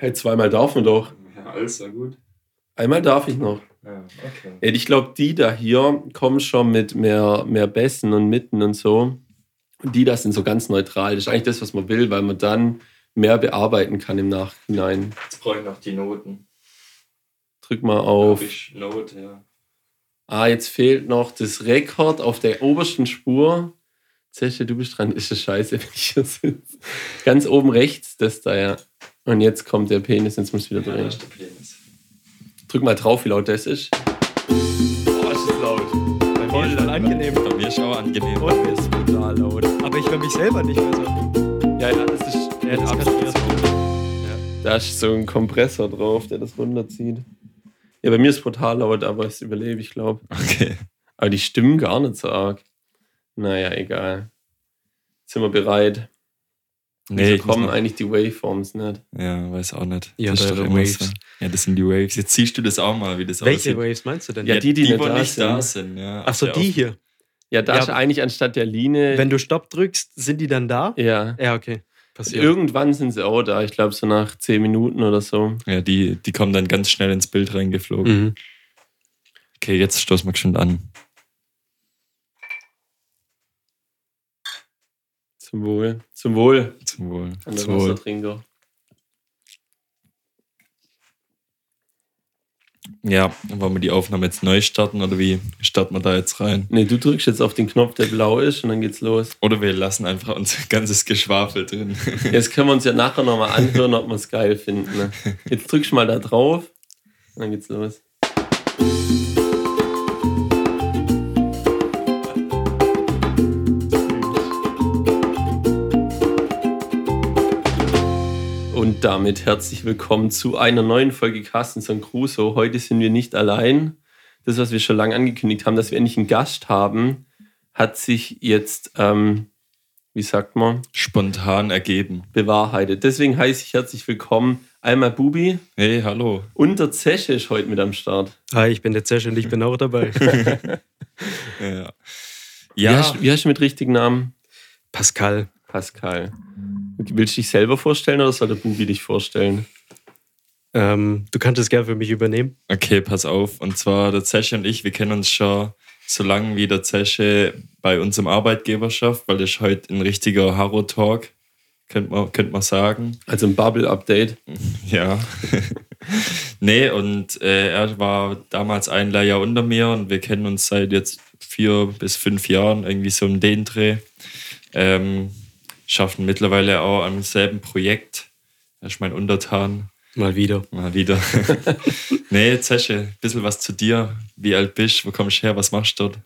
Hey, zweimal darf man doch. Ja, alles war gut. Einmal darf ich noch. Ja, okay. Ich glaube, die da hier kommen schon mit mehr, mehr Bässen und Mitten und so. Und die das sind so ganz neutral. Das ist eigentlich das, was man will, weil man dann mehr bearbeiten kann im Nachhinein. Jetzt brauche ich noch die Noten. Drück mal auf. Ich Note, ja. Ah, jetzt fehlt noch das Rekord auf der obersten Spur. Zesche, du bist dran. Ist das scheiße, wenn ich hier sitze. Ganz oben rechts, das da, ja. Und jetzt kommt der Penis, jetzt muss ich wieder Ja, drehen. das ist der Penis. Drück mal drauf, wie laut das ist. Oh, ist das laut. Bei mir ist das angenehm. Bei mir ist auch angenehm. Und mir ist brutal laut. Aber ich höre mich selber nicht mehr so. Ja, ja, das ist, Ja, das kann ich da ist so ein Kompressor drauf, der das runterzieht. Ja, bei mir ist brutal laut, aber es überlebe ich, glaube Okay. Aber die stimmen gar nicht so arg. Naja, egal. Sind wir bereit? Nee, Wieso kommen eigentlich die Waveforms nicht? Ja, weiß auch nicht. Ja, das die Waves. so. Ja, das sind die Waves. Jetzt siehst du das auch mal, wie das Welche aussieht. Waves meinst du denn? Ja, die, die nicht wo da nicht sind. da sind. Ja, Achso, die der hier. Ja, da Ja, ist eigentlich anstatt der Linie. Wenn du Stopp drückst, sind die dann da? ja. Ja, okay. Passiert. Irgendwann sind sie auch da. Ich glaube, so nach 10 Minuten oder so. Ja die, die kommen dann ganz schnell ins Bild reingeflogen. Mhm. Okay, jetzt stoßen wir schon an. Zum Wohl. Zum Wohl. Zum Wohl. An der Zum Wohl. Ja, wollen wir die Aufnahme jetzt neu starten oder wie starten wir da jetzt rein? Nee, du drückst jetzt auf den Knopf, der blau ist, und dann geht's los. Oder wir lassen einfach unser ganzes Geschwafel drin. Jetzt können wir uns ja nachher nochmal anhören, ob wir es geil finden. Ne? Jetzt drückst du mal da drauf, und dann geht's los. Und damit herzlich willkommen zu einer neuen Folge Carstens und Crusoe. Heute sind wir nicht allein. Das, was wir schon lange angekündigt haben, dass wir endlich einen Gast haben, hat sich jetzt, ähm, wie sagt man, Spontan ergeben. bewahrheitet. Deswegen heiße ich herzlich willkommen einmal Bubi Hey, hallo. und der Zesche ist heute mit am Start. Hi, ich bin der Zesch und ich bin auch dabei. Ja. Wie, Ja, hast, wie hast du mit richtigen Namen? Pascal. Pascal. Willst du dich selber vorstellen oder soll der Bubi dich vorstellen? Ähm, du kannst es gerne für mich übernehmen. okay, pass auf. Und zwar der Zesche und ich, wir kennen uns schon so lange wie der Zesche bei unserem Arbeitgeberschaft, weil das ist heute ein richtiger Harrow-Talk, könnte man, könnte man sagen. Also ein Bubble-Update. Ja. nee, und äh, er war damals ein Lehrjahr unter mir und wir kennen uns seit jetzt vier bis fünf Jahren, irgendwie so um den Dreh. Ähm, schaffen mittlerweile auch am selben Projekt. Er ist mein Untertan. Mal wieder. Mal wieder. nee, Zesche, ein bisschen was zu dir. Wie alt bist du? Wo kommst du her? Was machst du dort?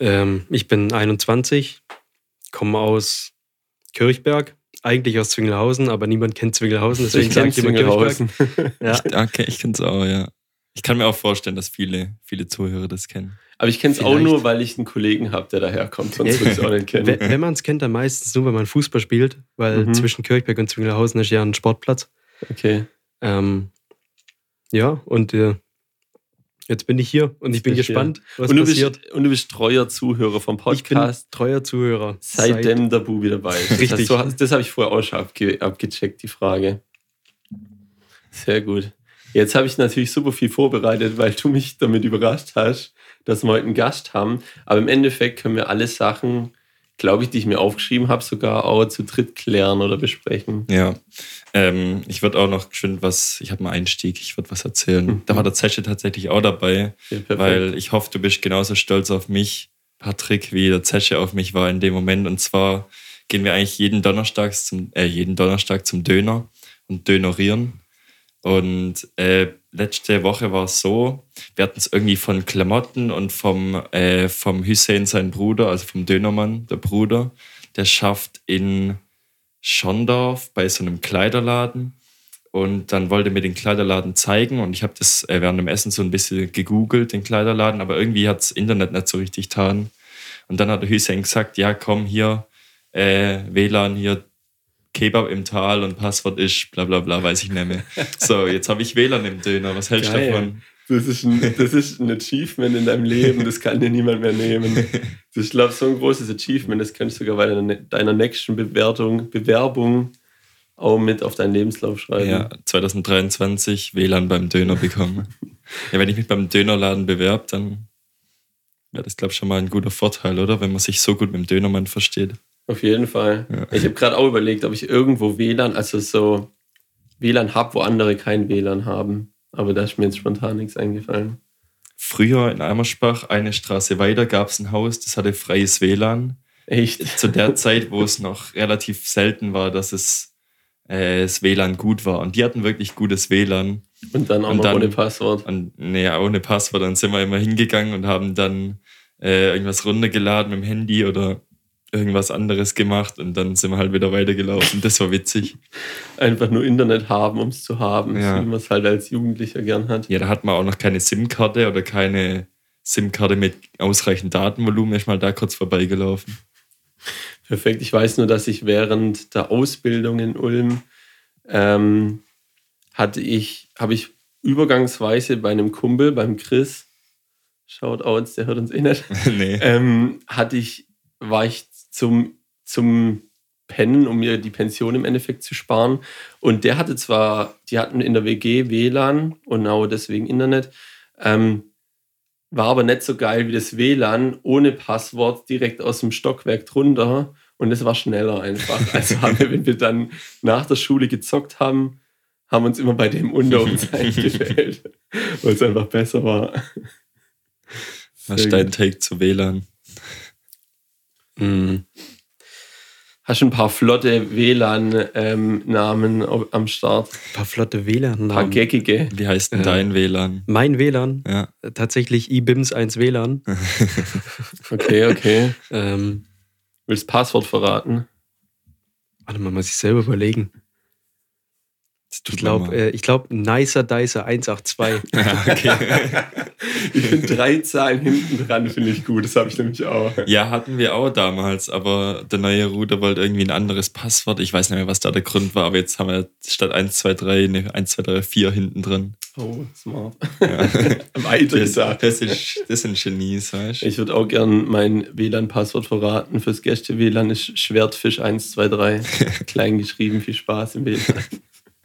Ähm, ich bin 21, komme aus Kirchberg. Eigentlich aus Zwingelhausen, aber niemand kennt Zwingelhausen, deswegen Ich sage ich immer Kirchberg. Zwingelhausen. Ja. Okay, ich kenn's auch, ja. Ich kann mir auch vorstellen, dass viele, viele Zuhörer das kennen. Aber ich kenne es auch nur, weil ich einen Kollegen habe, der daherkommt. Sonst würde ich es auch nicht kennen. Wenn, wenn man es kennt, dann meistens nur, wenn man Fußball spielt, weil Mhm. zwischen Kirchberg und Zwingelhausen ist ja ein Sportplatz. Okay. Ähm, ja, und äh, jetzt bin ich hier und ich bin du gespannt, was Und du, passiert. bist, und du bist treuer Zuhörer vom Ich bin Podcast, treuer Zuhörer. seitdem der Bubi dabei ist. Das, Richtig. hast- das habe ich vorher auch schon abge abgecheckt, die Frage. Sehr gut. Jetzt habe ich natürlich super viel vorbereitet, weil du mich damit überrascht hast, dass wir heute einen Gast haben. Aber im Endeffekt können wir alle Sachen, glaube ich, die ich mir aufgeschrieben habe, sogar auch zu dritt klären oder besprechen. Ja, ähm, ich würde auch noch schön was, ich habe einen Einstieg, ich würde was erzählen. Mhm. Da war der Zesche tatsächlich auch dabei, Ja, weil ich hoffe, du bist genauso stolz auf mich, Patrick, wie der Zesche auf mich war in dem Moment. Und zwar gehen wir eigentlich jeden Donnerstag zum, äh, jeden Donnerstag zum Döner und dönerieren. Und äh, letzte Woche war es so, wir hatten es irgendwie von Klamotten und vom, äh, vom Hussein, sein Bruder, also vom Dönermann, der Bruder, der schafft in Schondorf bei so einem Kleiderladen. Und dann wollte mir den Kleiderladen zeigen und ich habe das äh, während dem Essen so ein bisschen gegoogelt, den Kleiderladen, aber irgendwie hat das Internet nicht so richtig getan. Und dann hat der Hussein gesagt, ja komm hier, äh, WLAN hier, Kebab im Tal und Passwort ist bla bla bla, weiß ich nicht mehr. So, jetzt habe ich WLAN im Döner, was hältst du davon? Das ist, ein, das ist ein Achievement in deinem Leben, das kann dir niemand mehr nehmen. Das ist, glaube ich, so ein großes Achievement, das kannst du sogar bei deiner, deiner nächsten Bewertung, Bewerbung auch mit auf deinen Lebenslauf schreiben. Ja, 2023 WLAN beim Döner bekommen. ja, wenn ich mich beim Dönerladen bewerbe, dann wäre das, glaube ich, schon mal ein guter Vorteil, oder? Wenn man sich so gut mit dem Dönermann versteht. Auf jeden Fall. Ja. Ich habe gerade auch überlegt, ob ich irgendwo WLAN, also so WLAN habe, wo andere kein WLAN haben. Aber da ist mir jetzt spontan nichts eingefallen. Früher in Eimerspach, eine Straße weiter, gab es ein Haus, das hatte freies WLAN. Echt? Zu der Zeit, wo es noch relativ selten war, dass es äh, das WLAN gut war. Und die hatten wirklich gutes WLAN. Und dann auch Und dann- ohne Passwort. Und naja, ohne Passwort, dann sind wir immer hingegangen und haben dann äh, irgendwas runtergeladen mit dem Handy oder irgendwas anderes gemacht und dann sind wir halt wieder weitergelaufen. Das war witzig. Einfach nur Internet haben, um es zu haben, Ja. so wie man es halt als Jugendlicher gern hat. Ja, da hat man auch noch keine SIM-Karte oder keine SIM-Karte mit ausreichend Datenvolumen. Ist mal da kurz vorbeigelaufen. Perfekt. Ich weiß nur, dass ich während der Ausbildung in Ulm ähm, hatte ich, habe ich übergangsweise bei einem Kumpel, beim Chris, Shoutouts, der hört uns eh nicht, nee. ähm, hatte ich, war ich zum, zum Pennen, um mir die Pension im Endeffekt zu sparen. Und der hatte zwar, die hatten in der WG WLAN und auch deswegen Internet, ähm, war aber nicht so geil wie das WLAN ohne Passwort direkt aus dem Stockwerk drunter. Und das war schneller einfach. Also haben wir, wenn wir dann nach der Schule gezockt haben, haben uns immer bei dem unter uns eingewählt, weil es einfach besser war. Was ist dein Take zu WLAN? Mhm. Hast du ein paar flotte WLAN-Namen am Start? Ein paar flotte Ein paar WLAN-Namen. geckige. Wie heißt denn Ja. dein WLAN? Mein WLAN, Ja. äh, tatsächlich eBIMS 1 WLAN. Okay, okay. Ähm, Willst Passwort verraten? warte mal, muss ich selber überlegen. Ich glaube, äh, ich glaube, Nicer Dicer 182. mal- ja, okay. Ich finde drei Zahlen hinten dran, finde ich gut. Das habe ich nämlich auch. ja, hatten wir auch damals, aber der neue Router wollte irgendwie ein anderes Passwort. Ich weiß nicht mehr, was da der Grund war, aber jetzt haben wir statt 1, 2, 3 eine 1, 2, 3, 4 hinten drin. Oh, smart. Ja. Weiter Das, gesagt. das, ist, das sind Genies, weißt du? Ich würde auch gern mein WLAN-Passwort verraten. Fürs Gäste-WLAN ist Schwertfisch123. Klein geschrieben, viel Spaß im WLAN.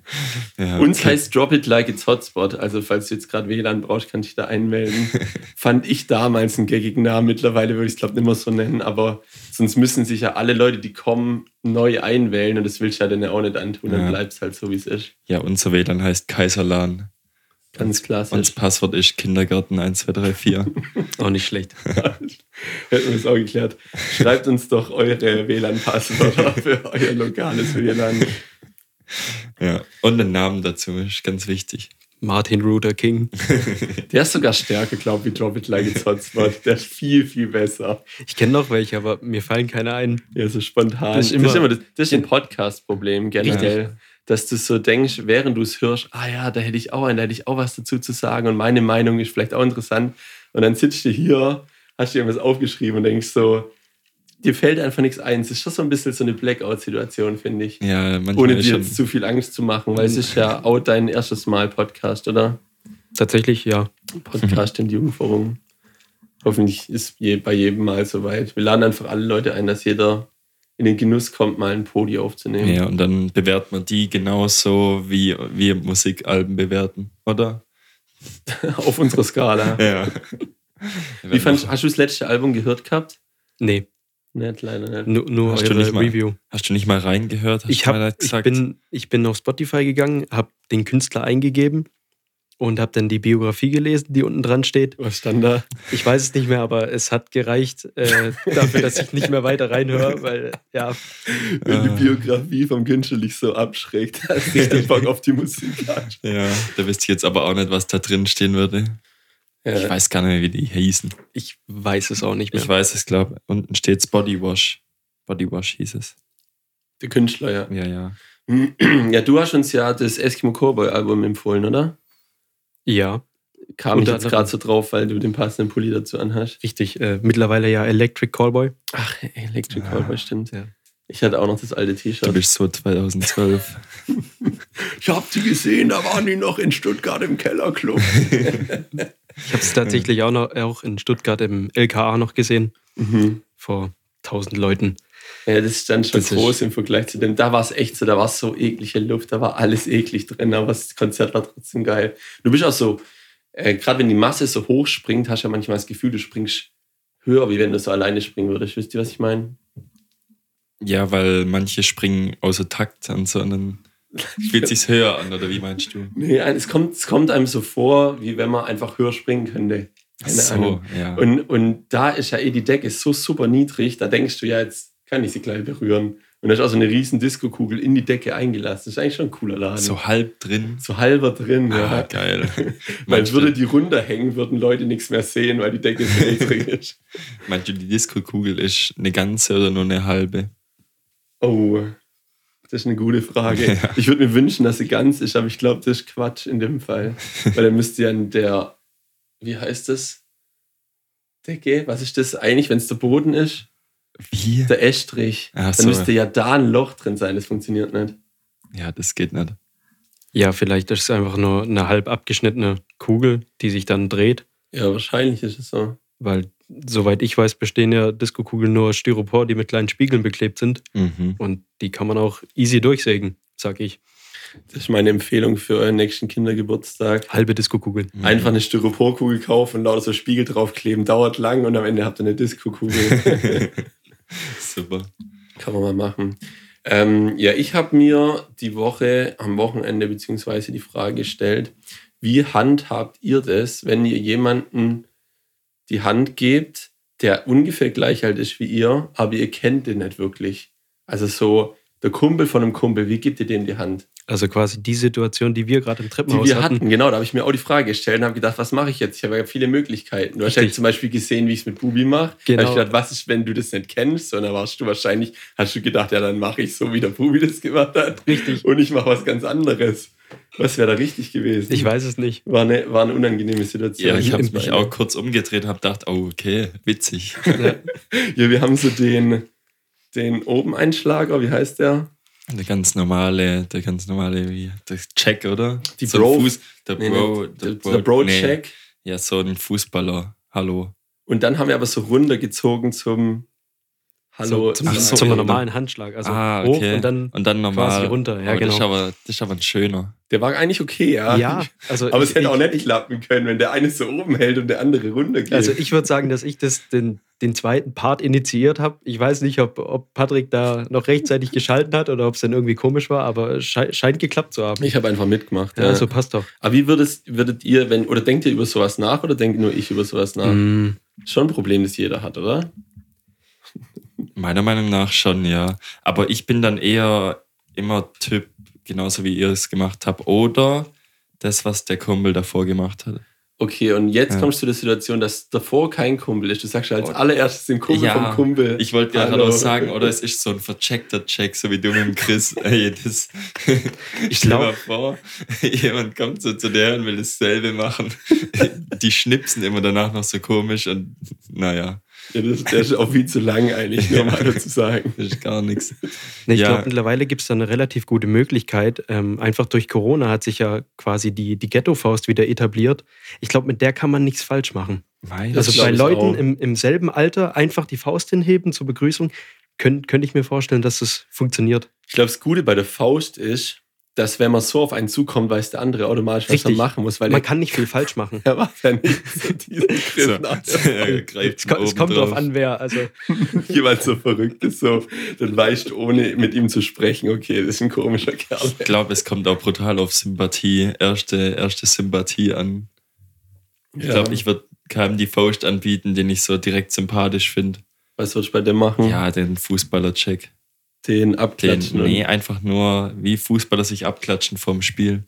Ja, Uns okay. heißt Drop It Like It's Hotspot. Also, falls du jetzt gerade WLAN brauchst, kannst du dich da einmelden. Fand ich damals einen gaggigen Namen. Mittlerweile würde ich es, glaube ich, nicht mehr so nennen. Aber sonst müssen sich ja alle Leute, die kommen, neu einwählen. Und das willst du ja dann ja auch nicht antun. Dann Ja. bleibt es halt so, wie es ist. Ja, unser WLAN heißt Kaiserlan. Ganz Und das klassisch. Passwort ist Kindergarten 1, 2, 3, 4. Auch nicht schlecht. Hätten wir das auch geklärt. Schreibt uns doch eure WLAN-Passwörter für euer lokales WLAN. Ja. Und den Namen dazu ist ganz wichtig. Martin Luther King. Der ist sogar stärker, glaube ich, wie Drop It Like It's Hotspot. Der ist viel, viel besser. Ich kenne noch welche, aber mir fallen keine ein. Ja, so spontan. Das ist immer- das, ist immer das, das ist ein Podcast-Problem generell. Richtig. Dass du so denkst, während du es hörst, ah ja, da hätte ich auch einen, da hätte ich auch was dazu zu sagen und meine Meinung ist vielleicht auch interessant. Und dann sitzt du hier, hast dir irgendwas aufgeschrieben und denkst so, dir fällt einfach nichts ein. Es ist schon so ein bisschen so eine Blackout-Situation, finde ich. Ja, manchmal Ohne dir schon, jetzt zu viel Angst zu machen, weil es ist ja auch dein erstes Mal Podcast, oder? Tatsächlich, ja. Podcast in die Jugendforum. Hoffentlich ist je, bei jedem Mal soweit. Wir laden einfach alle Leute ein, dass jeder in den Genuss kommt, mal ein Podi aufzunehmen. Ja, und dann bewertet man die genauso, wie wir Musikalben bewerten, oder? Auf unserer Skala. Ja. Wie fand, hast du das letzte Album gehört gehabt? Nee, Nicht, leider nicht. nur, nur Hast du eure nicht mal- Review. Hast du nicht mal reingehört? Hast Ich, hab, ich, gesagt? bin, ich bin auf Spotify gegangen, habe den Künstler eingegeben und habe dann die Biografie gelesen, die unten dran steht. Was stand da? Ich weiß es nicht mehr, aber es hat gereicht äh, dafür, dass ich nicht mehr weiter reinhöre, weil ja, Wenn die Ah. Biografie vom Künstler dich so abschreckt, dass du den Bock auf die Musik hast. ja, da wüsste ich jetzt aber auch nicht, was da drin stehen würde. Ich Ja. weiß gar nicht mehr, wie die hießen. ich weiß es auch nicht mehr. Ich weiß es, glaube Unten steht's Body Wash. Body Wash hieß es. Der Künstler, ja. Ja, ja. Ja, du hast uns ja das Eskimo Cowboy Album empfohlen, oder? Ja, Kam ich jetzt gerade so drauf, weil du den passenden Pulli dazu anhast. richtig. Äh, mittlerweile ja Electric Callboy. Ach, Electric Ah. Cowboy, stimmt. Ja. Ich hatte auch noch das alte Du T-Shirt. bist so 2012. Ich hab die gesehen, da waren die noch in Stuttgart im Kellerclub. Ich habe es tatsächlich auch, noch, auch in Stuttgart im LKA noch gesehen, mhm. vor 1000 Leuten. Ja, das ist dann schon Das groß im Vergleich zu dem. Da war es echt so, da war es so eklige Luft, da war alles eklig drin, aber das Konzert war trotzdem geil. Du bist auch so, äh, gerade wenn die Masse so hoch springt, hast du ja manchmal das Gefühl, du springst höher, wie wenn du so alleine springen würdest. Wisst ihr, was ich meine? Ja, weil manche springen außer Takt und so und dann fühlt sich's höher an, oder wie meinst du? Nee, es kommt, es kommt einem so vor, wie wenn man einfach höher springen könnte. Keine so, Ahnung. ja. Und, und da ist ja eh die Decke so super niedrig, da denkst du ja, jetzt kann ich sie gleich berühren. Und da ist auch so eine riesen Disco-Kugel in die Decke eingelassen. Das ist eigentlich schon ein cooler Laden. so halb drin. So halber drin, Ah, ja. geil. Weil würde die runterhängen, würden Leute nichts mehr sehen, weil die Decke so niedrig ist. meinst du, die Disco-Kugel ist eine ganze oder nur eine halbe? Oh, das ist eine gute Frage. Ja. Ich würde mir wünschen, dass sie ganz ist, aber ich glaube, das ist Quatsch in dem Fall. Weil dann müsste ja in der, wie heißt das? Decke? Was ist das eigentlich, wenn es der Boden ist? Wie? Der Estrich. Ach Dann so. müsste ja da ein Loch drin sein, das funktioniert nicht. Ja, das geht nicht. Ja, vielleicht ist es einfach nur eine halb abgeschnittene Kugel, die sich dann dreht. Ja, wahrscheinlich ist es so. Weil, soweit ich weiß, bestehen ja Disco-Kugeln nur aus Styropor, die mit kleinen Spiegeln beklebt sind. Mhm. Und die kann man auch easy durchsägen, sag ich. Das ist meine Empfehlung für euren nächsten Kindergeburtstag. Halbe Disco-Kugeln. Mhm. Einfach eine Styroporkugel kaufen und lauter so Spiegel draufkleben. Dauert lang und am Ende habt ihr eine Disco-Kugel. Super. Kann man mal machen. Ähm, ja, ich habe mir die Woche am Wochenende beziehungsweise die Frage gestellt, wie handhabt ihr das, wenn ihr jemanden die Hand gebt, der ungefähr gleich alt ist wie ihr, aber ihr kennt den nicht wirklich? Also so der Kumpel von einem Kumpel, wie gebt ihr dem die Hand? Also quasi die Situation, die wir gerade im Die Treppenhaus wir hatten. hatten, genau, da habe ich mir auch die Frage gestellt und habe gedacht, was mache ich jetzt? Ich habe ja viele Möglichkeiten. Du hast ja zum Beispiel gesehen, wie ich es mit Bubi mache. Da Genau. habe ich gedacht, was ist, wenn du das nicht kennst? Und dann warst du wahrscheinlich, hast du gedacht, ja, dann mache ich so, wie der Bubi das gemacht hat. Richtig. Und ich mache was ganz anderes. Was wäre da richtig gewesen? Ich weiß es nicht. War eine, war eine unangenehme Situation. Ja, ich habe mich auch kurz umgedreht und habe gedacht, oh, okay, witzig. Ja, wir haben so den, den Oben-Einschlager, wie heißt der? Der ganz normale, der ganz normale, wie, der Check, oder? Die so Bro- Fuß, der Nee, Bro, nee, der, der Bro-Check. Nee, ja, so ein Fußballer. Hallo. Und dann haben wir aber so runtergezogen zum Hallo. Zum, Ach zum, so, normalen Handschlag. Also ah, hoch okay. und dann. und dann normal. quasi runter, ja, aber Das ist, genau. aber, das ist aber ein schöner. Der war eigentlich okay, ja. Ja, also Aber ich, es hätte ich, auch nicht klappen können, wenn der eine so oben hält und der andere runter geht. Also ich würde sagen, dass ich das, den, den zweiten Part initiiert habe. Ich weiß nicht, ob, ob Patrick da noch rechtzeitig geschalten hat oder ob es dann irgendwie komisch war, aber es schei scheint geklappt zu haben. ich habe einfach mitgemacht. ja, Ja. so passt doch. Aber wie würdest, würdet ihr, wenn, oder denkt ihr über sowas nach oder denkt nur ich über sowas nach? Mm, Schon ein Problem, das jeder hat, oder? Meiner Meinung nach schon, ja. Aber ich bin dann eher immer Typ, genauso wie ihr es gemacht habt. Oder das, was der Kumpel davor gemacht hat. Okay, und jetzt Ja. kommst du zu der Situation, dass davor kein Kumpel ist. Du sagst ja als Oh. allererstes den Kumpel Ja, vom Kumpel. Ich wollte gerade auch sagen, oder es ist so ein vercheckter Check, so wie du mit dem Chris. Ey, das, Ich Stell dir mal glaub- vor, jemand kommt so zu der und will dasselbe machen. Die schnipsen immer danach noch so komisch und naja, Ja, das, der ist auch viel zu lang eigentlich, nur mal dazu sagen. das ist gar nichts. Nee, ich Ja. glaube, mittlerweile gibt es da eine relativ gute Möglichkeit. Ähm, einfach durch Corona hat sich ja quasi die, die Ghetto-Faust wieder etabliert. Ich glaube, mit der kann man nichts falsch machen. Weil Das also bei Leuten im, im selben Alter einfach die Faust hinheben zur Begrüßung, könnte könnt ich mir vorstellen, dass das funktioniert. Ich glaube, das Gute bei der Faust ist, dass wenn man so auf einen zukommt, weiß der andere automatisch, was er Richtig. machen muss, weil Man kann nicht viel falsch machen. er macht ja nicht so diesen Griff so, nach. greift Es, es kommt drauf drauf. an, wer. Also, Jemand so verrückt ist, so, dann weißt du, ohne mit ihm zu sprechen, okay, das ist ein komischer Kerl. Ich glaube, es kommt auch brutal auf Sympathie, erste, erste Sympathie an. Ich Ja. glaube, ich würde keinem die Faust anbieten, den ich so direkt sympathisch finde. Was würdest du bei dem machen? Ja, den Fußballer-Check. Den Den, abklatschen. nee, und- einfach nur, wie Fußballer sich abklatschen vom Spiel.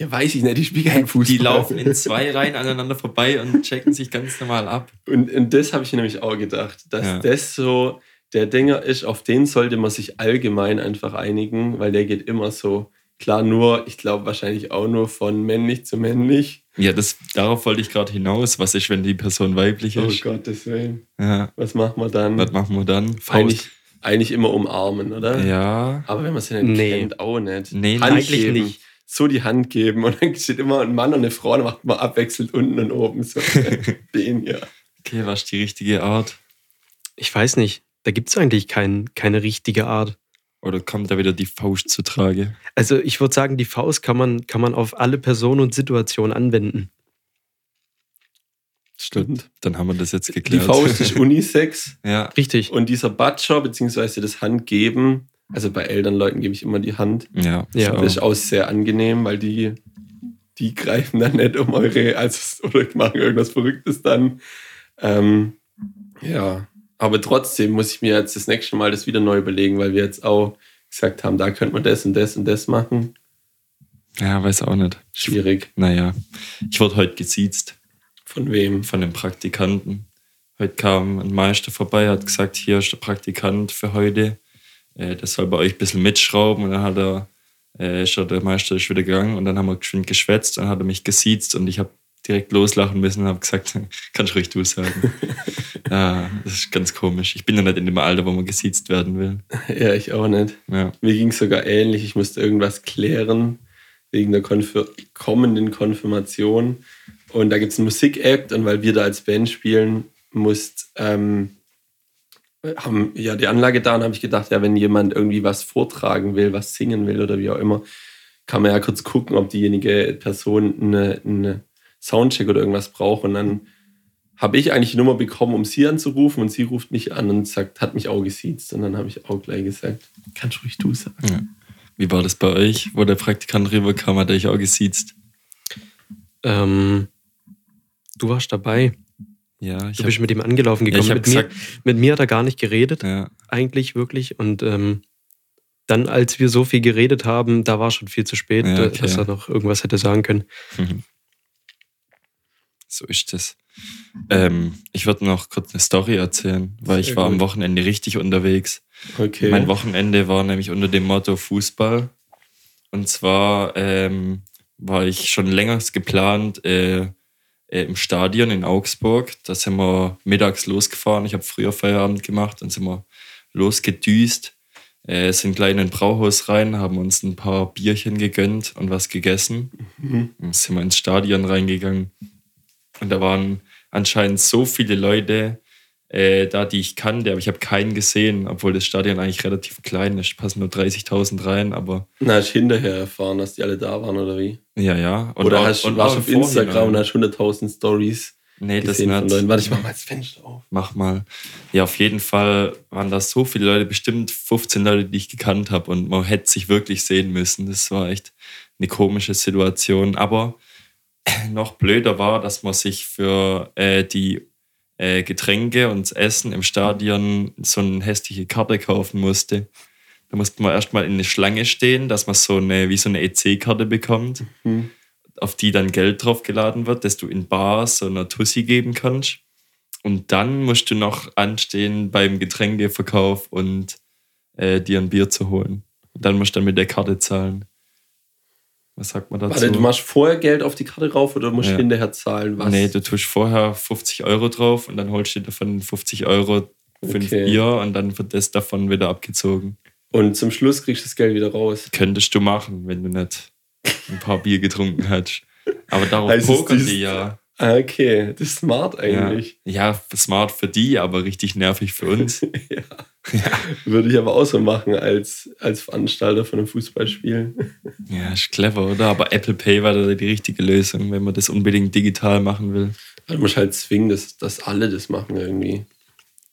Ja, weiß ich nicht, die spielen keinen Fußball. Die laufen in zwei Reihen aneinander vorbei und checken sich ganz normal ab. Und, und das habe ich nämlich auch gedacht, dass Ja. das so der Dinger ist, auf den sollte man sich allgemein einfach einigen, weil der geht immer so. Klar, nur, ich glaube wahrscheinlich auch nur von männlich zu männlich. Ja, das, darauf wollte ich gerade hinaus. Was ist, wenn die Person weiblich Oh ist? Gottes Willen. Ja, Was machen wir dann? was machen wir dann? Eigentlich, eigentlich immer umarmen, oder? Ja. Aber wenn man sie nicht Nee. kennt, auch nicht. Nee, Hand eigentlich geben, nicht. So die Hand geben und dann steht immer ein Mann und eine Frau, dann macht man abwechselnd unten und oben so. Den, ja. Okay, was ist die richtige Art? ich weiß nicht. da gibt es eigentlich kein, keine richtige Art. Oder kommt da wieder die Faust zu Trage? Also ich würde sagen, die Faust kann man, kann man auf alle Personen und Situationen anwenden. Stimmt. Dann haben wir das jetzt Die geklärt. Faust ist Unisex ja, Richtig. und dieser Butcher, beziehungsweise das Handgeben, also bei älteren Leuten gebe ich immer die Hand. ja, Ja. Das ist auch sehr angenehm, weil die, die greifen dann nicht um eure, also, oder machen irgendwas Verrücktes dann. Ähm, ja, aber trotzdem muss ich mir jetzt das nächste Mal das wieder neu überlegen, weil wir jetzt auch gesagt haben, da könnte man das und das und das machen. ja, weiß auch nicht. Schwierig. Naja, ich wurde heute gesiezt Von wem? von den Praktikanten. Heute kam ein Meister vorbei, hat gesagt, hier ist der Praktikant für heute. Äh, der soll bei euch ein bisschen mitschrauben. Und dann hat er, äh, ist er, der Meister ist wieder gegangen und dann haben wir geschwind geschwätzt und dann hat er mich gesiezt und ich habe direkt loslachen müssen und habe gesagt, kannst ruhig du sagen. ja, das ist ganz komisch. Ich bin ja nicht in dem Alter, wo man gesiezt werden will. Ja, ich auch nicht. Ja. Mir ging es sogar ähnlich. Ich musste irgendwas klären wegen der Konfir kommenden Konfirmation. Und da gibt es einen Musik-Act und weil wir da als Band spielen, musst, ähm, haben ja die Anlage da und habe ich gedacht, ja, wenn jemand irgendwie was vortragen will, was singen will oder wie auch immer, kann man ja kurz gucken, ob diejenige Person eine, eine Soundcheck oder irgendwas braucht. Und dann habe ich eigentlich die Nummer bekommen, um sie anzurufen und sie ruft mich an und sagt, hat mich auch gesiezt. Und dann habe ich auch gleich gesagt, kannst ruhig du sagen. Ja. Wie war das bei euch, wo der Praktikant rüberkam, hat er euch auch gesiezt? Ähm, du warst dabei. Ja, ich Du bist mit ihm angelaufen ja, gekommen. ich habe mit, mir, gesagt, mit mir hat er gar nicht geredet, ja, eigentlich wirklich. Und ähm, dann, als wir so viel geredet haben, da war schon viel zu spät, Ja, äh, okay. dass er noch irgendwas hätte sagen können. Mhm. So ist das. Ähm, ich würde noch kurz eine Story erzählen, weil ich war am gut. Wochenende richtig unterwegs. Okay. Mein Wochenende war nämlich unter dem Motto Fußball. Und zwar ähm, war ich schon länger geplant äh, äh, im Stadion in Augsburg. Da sind wir mittags losgefahren. Ich habe früher Feierabend gemacht. Dann sind wir losgedüst, äh, sind gleich in ein Brauhaus rein, haben uns ein paar Bierchen gegönnt und was gegessen. Mhm. Dann sind wir ins Stadion reingegangen. Und da waren anscheinend so viele Leute äh, da, die ich kannte, aber ich habe keinen gesehen, obwohl das Stadion eigentlich relativ klein ist. Passen nur 30.000 rein, aber Na, hast du hinterher erfahren, dass die alle da waren oder wie? ja, ja. Und oder auch- hast, und warst auf Instagram und hast 100.000 Stories Nee, das nicht. Warte, ich mach mal das Fenster auf. Mach mal. Ja, auf jeden Fall waren da so viele Leute, bestimmt 15 Leute, die ich gekannt habe und man hätte sich wirklich sehen müssen. Das war echt eine komische Situation. Aber noch blöder war, dass man sich für äh, die äh, Getränke und Essen im Stadion so eine hässliche Karte kaufen musste. Da musste man erstmal in eine Schlange stehen, dass man so eine, wie so eine EC-Karte bekommt, Mhm. auf die dann Geld drauf geladen wird, dass du in Bars so einer Tussi geben kannst. Und dann musst du noch anstehen beim Getränkeverkauf und äh, dir ein Bier zu holen. Und dann musst du dann mit der Karte zahlen. Was sagt man dazu? Warte, du machst vorher Geld auf die Karte rauf oder musst Ja. hinterher zahlen? Was? Nee, du tust vorher 50 Euro drauf und dann holst du dir davon 50 Euro fünf Okay. Bier und dann wird das davon wieder abgezogen. Und zum Schluss kriegst du das Geld wieder raus. Könntest du machen, wenn du nicht ein paar Bier getrunken hättest. Aber darauf Heißt pokern die ja. Ah, okay, das ist smart ja. eigentlich. Ja, smart für die, aber richtig nervig für uns. Ja. Würde ich aber auch so machen als, als Veranstalter von einem Fußballspiel. Ja, ist clever, oder? Aber Apple Pay war da die richtige Lösung, wenn man das unbedingt digital machen will. Du musst halt zwingen, dass, dass alle das machen irgendwie.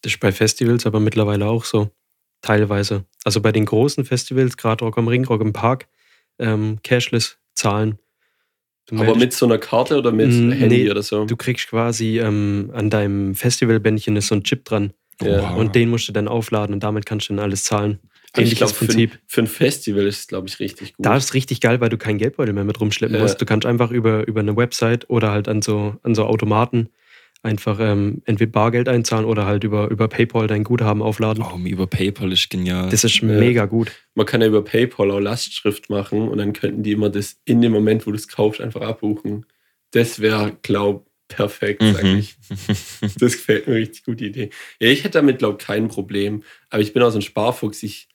Das ist bei Festivals aber mittlerweile auch so. Teilweise. Also bei den großen Festivals, gerade Rock am Ring, Rock im Park, ähm, Cashless zahlen. Du Aber meldest- mit so einer Karte oder mit Mm, Handy nee, oder so? Du kriegst quasi ähm, an deinem Festivalbändchen ist so ein Chip dran. Ja. Und den musst du dann aufladen und damit kannst du dann alles zahlen. Ich Ähnliches glaube, für, Prinzip. ein- für ein Festival ist es, glaube ich, richtig gut. Da ist es richtig geil, weil du keinen Geldbeutel mehr mit rumschleppen Ja. musst. Du kannst einfach über, über eine Website oder halt an so, an so Automaten einfach ähm, entweder Bargeld einzahlen oder halt über, über PayPal dein Guthaben aufladen. Oh, über PayPal ist genial. Das ist mega gut. Man kann ja über PayPal auch Lastschrift machen und dann könnten die immer das in dem Moment, wo du es kaufst, einfach abbuchen. Das wäre, glaube perfekt, Mhm. ich. Das gefällt mir richtig gut, die Idee. Ja, ich hätte damit, glaube ich, kein Problem. Aber ich bin auch so ein Sparfuchs. Ich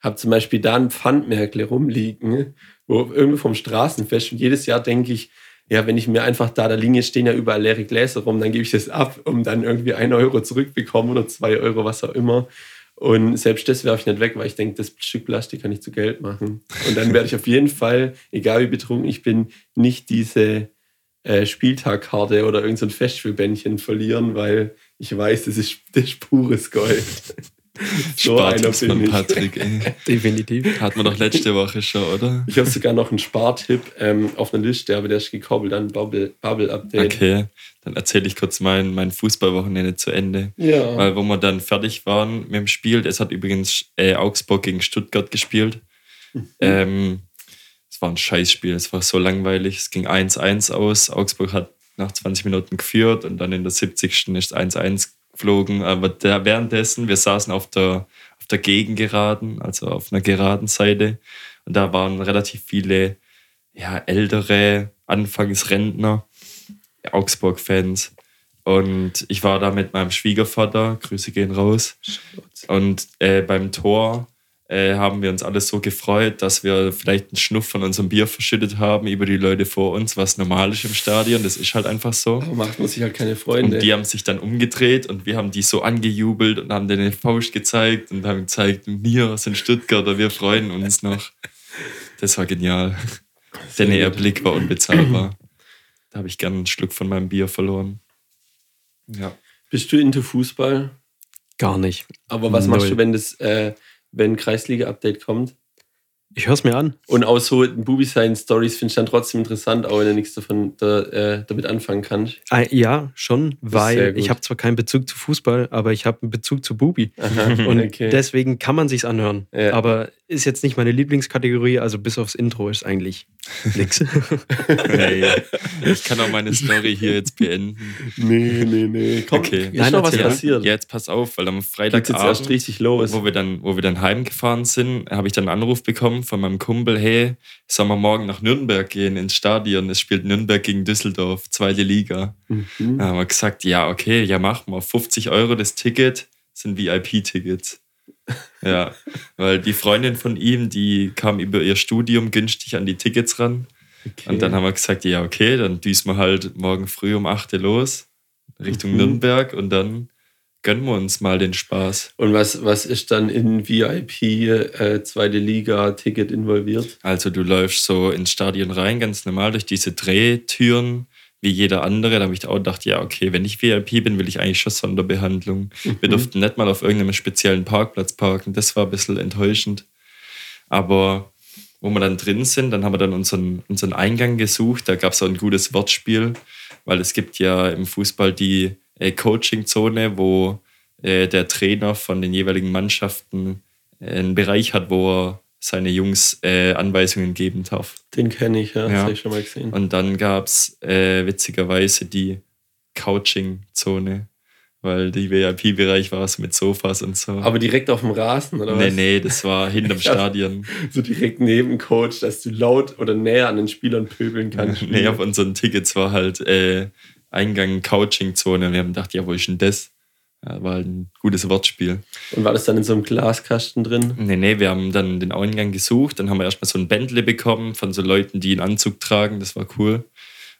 habe zum Beispiel da ein Pfandmerkle rumliegen, wo irgendwie vom Straßenfest und jedes Jahr denke ich, ja, wenn ich mir einfach da, da liegen stehen ja überall leere Gläser rum, dann gebe ich das ab, um dann irgendwie ein Euro zurückbekommen oder zwei Euro, was auch immer. Und selbst das werfe ich nicht weg, weil ich denke, das Stück Plastik kann ich zu Geld machen. Und dann werde ich auf jeden Fall, egal wie betrunken ich bin, nicht diese äh, Spieltagkarte oder irgendein so Festspielbändchen verlieren, weil ich weiß, das ist, das ist pures Gold. so Spartipps von Patrick, ey. Definitiv. Hatten wir doch letzte Woche schon, oder? Ich habe sogar noch einen Spartipp ähm, auf einer Liste, aber der ist gekoppelt an Bubble, Bubble Update. Okay, dann erzähle ich kurz mein, mein Fußballwochenende zu Ende. Ja. Weil, wo wir dann fertig waren mit dem Spiel, es hat übrigens äh, Augsburg gegen Stuttgart gespielt. Mhm. Ähm, es war ein Scheißspiel, es war so langweilig. Es ging 1-1 aus. Augsburg hat nach 20 Minuten geführt und dann in der 70. ist 1-1 geflogen. Aber der, währenddessen, wir saßen auf der, auf der Gegengeraden, also auf einer geraden Seite. Und da waren relativ viele ja, ältere, Anfangsrentner, Augsburg-Fans. Und ich war da mit meinem Schwiegervater, Grüße gehen raus. Und äh, beim Tor äh, haben wir uns alles so gefreut, dass wir vielleicht einen Schnuff von unserem Bier verschüttet haben über die Leute vor uns, was normal ist im Stadion. Das ist halt einfach so. Aber macht man sich halt keine Freunde. Und die haben sich dann umgedreht und wir haben die so angejubelt und haben denen den Faust gezeigt und haben gezeigt, wir sind Stuttgarter, wir freuen uns noch. Das war genial. Denn ihr Blick war unbezahlbar. Da habe ich gern einen Schluck von meinem Bier verloren. Ja. Bist du into Fußball? Gar nicht. Aber was Null. machst du, wenn das, äh, wenn Kreisliga-Update kommt? Ich höre es mir an. Und auch so Bubi-Sein-Stories finde ich dann trotzdem interessant, auch wenn du nichts davon da, äh, damit anfangen kannst. Ah, Ja, schon, weil ich habe zwar keinen Bezug zu Fußball, aber ich habe einen Bezug zu Bubi. Aha, Und okay. deswegen kann man sich's anhören. Ja. Aber ist jetzt nicht meine Lieblingskategorie, also bis aufs Intro ist eigentlich nix. Hey, ich kann auch meine Story hier jetzt beenden. nee, nee, nee. Komm, Okay. ist Nein, noch was passiert? Ja, jetzt pass auf, weil am Geht's jetzt Freitagabend, erst richtig los. wo wir dann, wo wir dann heimgefahren sind, habe ich dann einen Anruf bekommen von meinem Kumpel, hey, sollen wir morgen nach Nürnberg gehen ins Stadion? Es spielt Nürnberg gegen Düsseldorf, zweite Liga. Mhm. Da haben wir gesagt, ja, okay, ja, machen wir. 50 Euro das Ticket sind VIP-Tickets. Ja, weil die Freundin von ihm, die kam über ihr Studium günstig an die Tickets ran. Okay. Und dann haben wir gesagt, ja, okay, dann düsen wir halt morgen früh um 8 Uhr los Richtung Mhm. Nürnberg und dann gönnen wir uns mal den Spaß. Und was, was ist dann in VIP äh, zweite Liga Ticket involviert? Also du läufst so ins Stadion rein, ganz normal durch diese Drehtüren, wie jeder andere. Da habe ich auch gedacht, ja, okay, wenn ich VIP bin, will ich eigentlich schon Sonderbehandlung. Wir durften nicht mal auf irgendeinem speziellen Parkplatz parken. Das war ein bisschen enttäuschend. Aber wo wir dann drin sind, dann haben wir dann unseren, unseren Eingang gesucht. Da gab es auch ein gutes Wortspiel, weil es gibt ja im Fußball die äh, Coaching-Zone, wo äh, der Trainer von den jeweiligen Mannschaften äh, einen Bereich hat, wo er seine Jungs äh, Anweisungen geben darf. Den kenne ich, ja. Das Ja. habe ich schon mal gesehen. Und dann gab es äh, witzigerweise die Couching-Zone, weil die VIP-Bereich war so mit Sofas und so. Aber direkt auf dem Rasen, oder nee, was? nee, das war hinterm. Stadion. So direkt neben Coach, dass du laut oder näher an den Spielern pöbeln kannst. nee, auf unseren Tickets war halt äh, Eingang Couching-Zone. Und wir haben gedacht, ja, wo ist denn das? Ja, war halt ein gutes Wortspiel. Und war das dann in so einem Glaskasten drin? Nee, nee, wir haben dann den Eingang gesucht. Dann haben wir erstmal so ein Bändle bekommen von so Leuten, die einen Anzug tragen. Das war cool.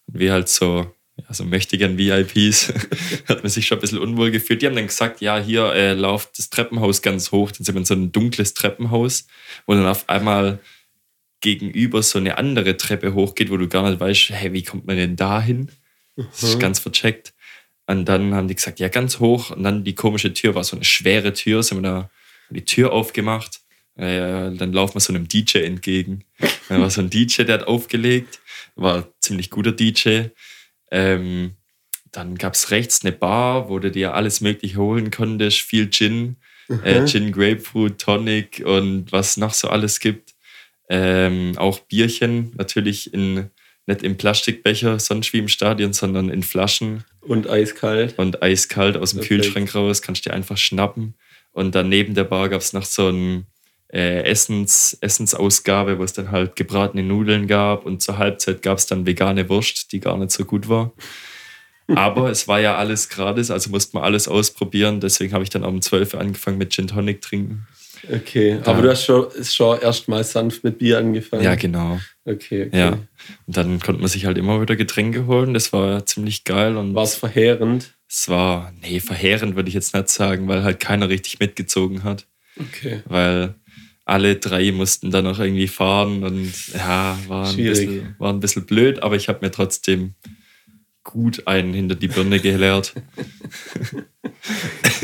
Und wir halt so, ja, so mächtigen VIPs, hat man sich schon ein bisschen unwohl gefühlt. Die haben dann gesagt, ja, hier äh, läuft das Treppenhaus ganz hoch. Dann sind wir in so ein dunkles Treppenhaus, wo dann auf einmal gegenüber so eine andere Treppe hochgeht, wo du gar nicht weißt, hey, wie kommt man denn da hin? Das ist ganz vercheckt. Und dann haben die gesagt, ja, ganz hoch. Und dann die komische Tür war so eine schwere Tür, sind wir da die Tür aufgemacht. Äh, dann laufen wir so einem DJ entgegen. Da war so ein DJ, der hat aufgelegt, war ein ziemlich guter DJ. Ähm, dann gab es rechts eine Bar, wo du dir alles Mögliche holen konntest. Viel Gin, äh, Gin Grapefruit, Tonic und was noch so alles gibt. Ähm, auch Bierchen, natürlich in, nicht im Plastikbecher, sonst wie im Stadion, sondern in Flaschen Und eiskalt. und eiskalt aus dem Perfekt. Kühlschrank raus, kannst dir einfach schnappen. Und dann neben der Bar gab es noch so ein äh, Essens, Essensausgabe, wo es dann halt gebratene Nudeln gab und zur Halbzeit gab es dann vegane Wurst, die gar nicht so gut war. Aber es war ja alles gratis, also musste man alles ausprobieren. Deswegen habe ich dann um 12 Uhr angefangen mit Gin Tonic trinken. Okay, Da- aber du hast schon, schon erstmal sanft mit Bier angefangen. Ja, genau. Okay, okay. Ja. Und dann konnte man sich halt immer wieder Getränke holen. Das war ziemlich geil. Und War es verheerend? es war, nee, verheerend würde ich jetzt nicht sagen, weil halt keiner richtig mitgezogen hat. Okay. Weil alle drei mussten dann auch irgendwie fahren und ja, war ein, bisschen, war ein bisschen blöd, aber ich habe mir trotzdem gut einen hinter die Birne geleert.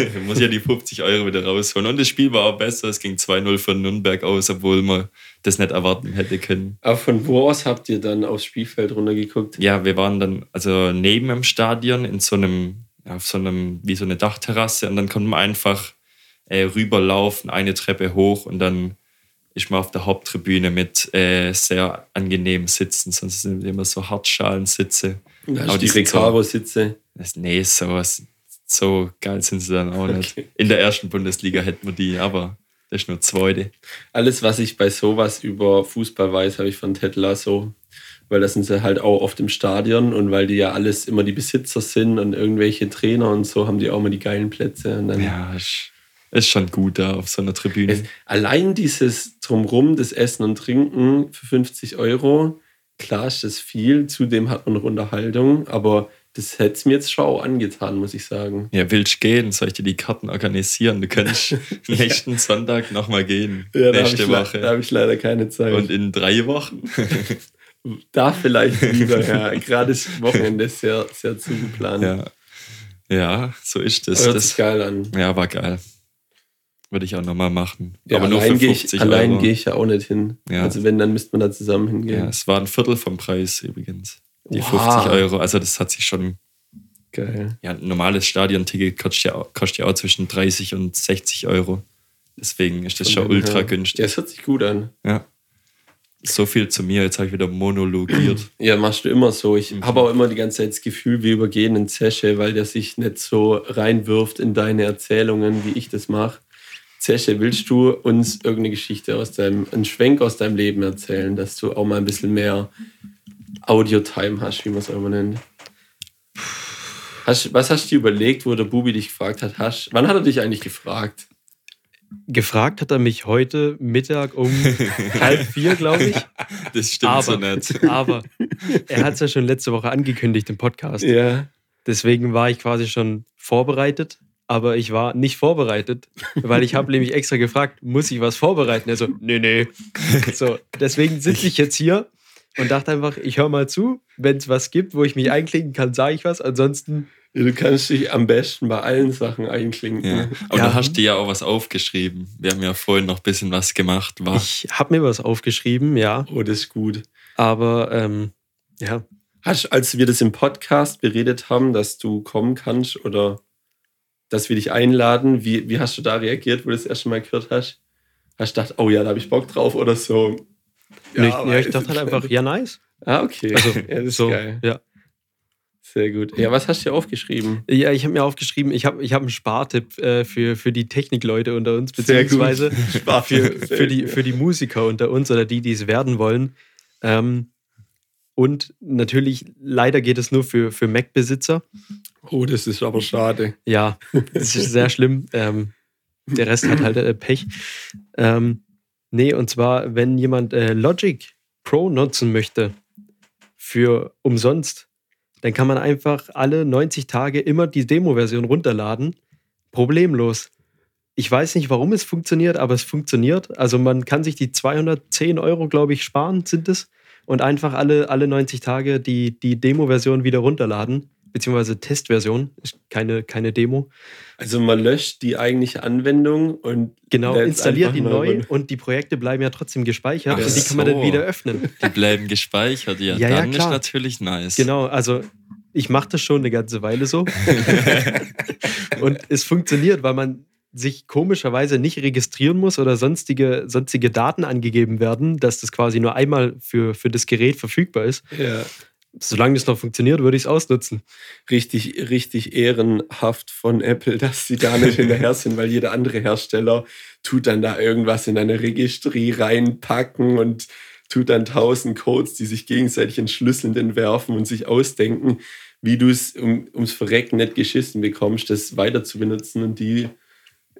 muss ja die 50 Euro wieder rausholen. Und das Spiel war auch besser. Es ging 2-0 von Nürnberg aus, obwohl man das nicht erwarten hätte können. Aber von wo aus habt ihr dann aufs Spielfeld runtergeguckt? Ja, wir waren dann also neben dem Stadion in so einem, ja, auf so einem, wie so eine Dachterrasse und dann konnte man einfach äh, rüberlaufen, eine Treppe hoch und dann ist man auf der Haupttribüne mit äh, sehr angenehmen Sitzen, sonst sind immer so Hartschalensitze. Hast die Recaro-Sitze. Nee, sowas, so geil sind sie dann auch nicht. Okay. In der ersten Bundesliga hätten wir die, aber das ist nur zweite. Alles, was ich bei sowas über Fußball weiß, habe ich von Ted Lasso. Weil das sind sie halt auch oft im Stadion und weil die ja alles immer die Besitzer sind und irgendwelche Trainer und so haben die auch immer die geilen Plätze. Und dann Ja, ist, ist schon gut da auf so einer Tribüne. Es, allein dieses Drumrum, das Essen und Trinken für 50 Euro, klar ist das viel, zudem hat man noch Unterhaltung, aber das hätte es mir jetzt schon auch angetan, muss ich sagen. Ja, willst du gehen? Soll ich dir die Karten organisieren? Du kannst nächsten Sonntag nochmal gehen. da habe nächste ich, le- Woche. da hab ich leider keine Zeit. Und in drei Wochen? da vielleicht lieber, ja. Gerade das Wochenende ist sehr, sehr zugeplant. ja. ja, so ist das. Hört sich das geil an. ja, war geil. Würde ich auch nochmal machen. Ja, Aber nur für allein gehe 50 ich, allein gehe ich ja auch nicht hin. Ja. Also wenn, dann müsste man da zusammen hingehen. ja, es war ein Viertel vom Preis übrigens. Die Wow. 50 Euro. Also das hat sich schon. Geil. Ja, ein normales Stadionticket kostet ja, auch- kostet ja auch zwischen 30 und 60 Euro. Deswegen ist das Von schon ultra her- günstig. Ja, es hört sich gut an. Ja. So viel zu mir. Jetzt habe ich wieder monologiert. Ja, machst du immer so. Ich Mhm. habe auch immer die ganze Zeit das Gefühl, wir übergehen einen Zesche, weil der sich nicht so reinwirft in deine Erzählungen, wie ich das mache. Zesche, willst du uns irgendeine Geschichte aus deinem, einen Schwenk aus deinem Leben erzählen, dass du auch mal ein bisschen mehr Audio-Time hast, wie man es auch immer nennt? Hast, was hast du dir überlegt, wo der Bubi dich gefragt hat? Hast, wann hat er dich eigentlich gefragt? Gefragt hat er mich heute Mittag um halb vier, glaube ich. Das stimmt Aber- so nicht. Aber er hat es ja schon letzte Woche angekündigt im Podcast. Ja. Deswegen war ich quasi schon vorbereitet, aber ich war nicht vorbereitet, weil ich habe nämlich extra gefragt, muss ich was vorbereiten? Er so, nee, nee. So, deswegen sitze ich jetzt hier und dachte einfach, ich höre mal zu. Wenn es was gibt, wo ich mich einklinken kann, sage ich was. Ansonsten, Du kannst dich am besten bei allen Sachen einklinken. Ja. Aber Ja. du hast dir ja auch was aufgeschrieben. Wir haben ja vorhin noch ein bisschen was gemacht. War. ich habe mir was aufgeschrieben, ja. Oh, das ist gut. Aber ähm, ja, Hast, als wir das im Podcast beredet haben, dass du kommen kannst oder dass wir dich einladen, wie, wie hast du da reagiert, wo du das erste Mal gehört hast? Hast du gedacht, oh ja, da habe ich Bock drauf oder so? Ja, ich, ja, ich dachte halt einfach, ja, nice. Ah, okay. Also, ja, das ist so, geil. ja. Sehr gut. Ja, was hast du dir aufgeschrieben? Ja, ich habe mir aufgeschrieben, ich habe ich hab einen Spartipp äh, für, für die Technikleute unter uns, beziehungsweise für, für, die, für die Musiker unter uns oder die, die es werden wollen. Ähm, und natürlich, leider geht es nur für, für Mac-Besitzer. Oh, das ist aber schade. Ja, das ist sehr schlimm. Ähm, der Rest hat halt äh, Pech. Ähm, nee, und zwar, wenn jemand äh, Logic Pro nutzen möchte für umsonst, dann kann man einfach alle 90 Tage immer die Demo-Version runterladen. Problemlos. Ich weiß nicht, warum es funktioniert, aber es funktioniert. Also man kann sich die 210 Euro, glaube ich, sparen, sind es. Und einfach alle, alle 90 Tage die, die Demo-Version wieder runterladen. Beziehungsweise Testversion, ist keine, keine Demo. Also man löscht die eigentliche Anwendung und Genau, installiert die neu runter. und die Projekte bleiben ja trotzdem gespeichert Ach und die kann man dann so. wieder öffnen. Die bleiben gespeichert. Ja, Ja, ja, dann ist klar. natürlich nice. Genau, also ich mache das schon eine ganze Weile so. und es funktioniert, weil man sich komischerweise nicht registrieren muss oder sonstige, sonstige Daten angegeben werden, dass das quasi nur einmal für, für das Gerät verfügbar ist. Ja. Solange das noch funktioniert, würde ich es ausnutzen. richtig, richtig ehrenhaft von Apple, dass sie da nicht hinterher sind, weil jeder andere Hersteller tut dann da irgendwas in eine Registrie reinpacken und tut dann tausend Codes, die sich gegenseitig entschlüsselnd entwerfen und sich ausdenken, wie du es um, ums Verrecken nicht geschissen bekommst, das weiter zu benutzen und die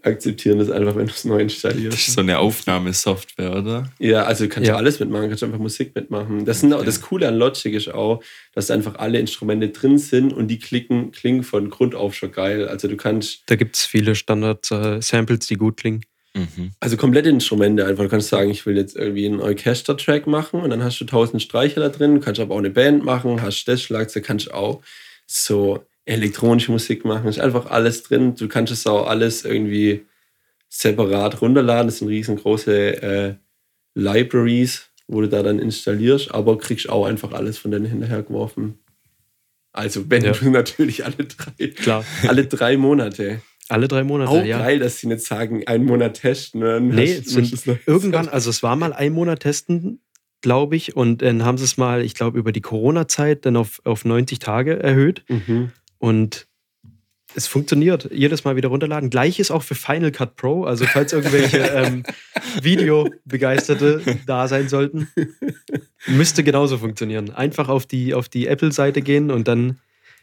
akzeptieren das einfach, wenn du es neu installierst. Das ist so eine Aufnahmesoftware, oder? Ja, also du kannst Ja. alles mitmachen, kannst einfach Musik mitmachen. Das, sind auch, das Coole an Logic ist auch, dass einfach alle Instrumente drin sind und die klicken, klingen von Grund auf schon geil. Also du kannst, Da gibt es viele Standard-Samples, die gut klingen. Mhm. also komplette Instrumente einfach. Du kannst sagen, ich will jetzt irgendwie einen Orchester-Track machen und dann hast du tausend Streicher da drin. Du kannst aber auch eine Band machen, hast das Schlagzeug, kannst auch so elektronische Musik machen. Ist einfach alles drin. Du kannst es auch alles irgendwie separat runterladen. Das sind riesengroße äh, Libraries, wo du da dann installierst, aber kriegst auch einfach alles von denen hinterhergeworfen. Also wenn Ja. du natürlich alle drei, Klar. alle drei Monate. Alle drei Monate, Auch ja. geil, dass sie nicht sagen, einen Monat testen. Dann Nee, es es noch- irgendwann, also es war mal ein Monat testen, glaube ich, und dann haben sie es mal, ich glaube, über die Corona-Zeit dann auf, auf 90 Tage erhöht Mhm. Und es funktioniert. Jedes Mal wieder runterladen. Gleiches auch für Final Cut Pro, also falls irgendwelche ähm, Videobegeisterte da sein sollten, müsste genauso funktionieren. Einfach auf die, auf die Apple-Seite gehen und dann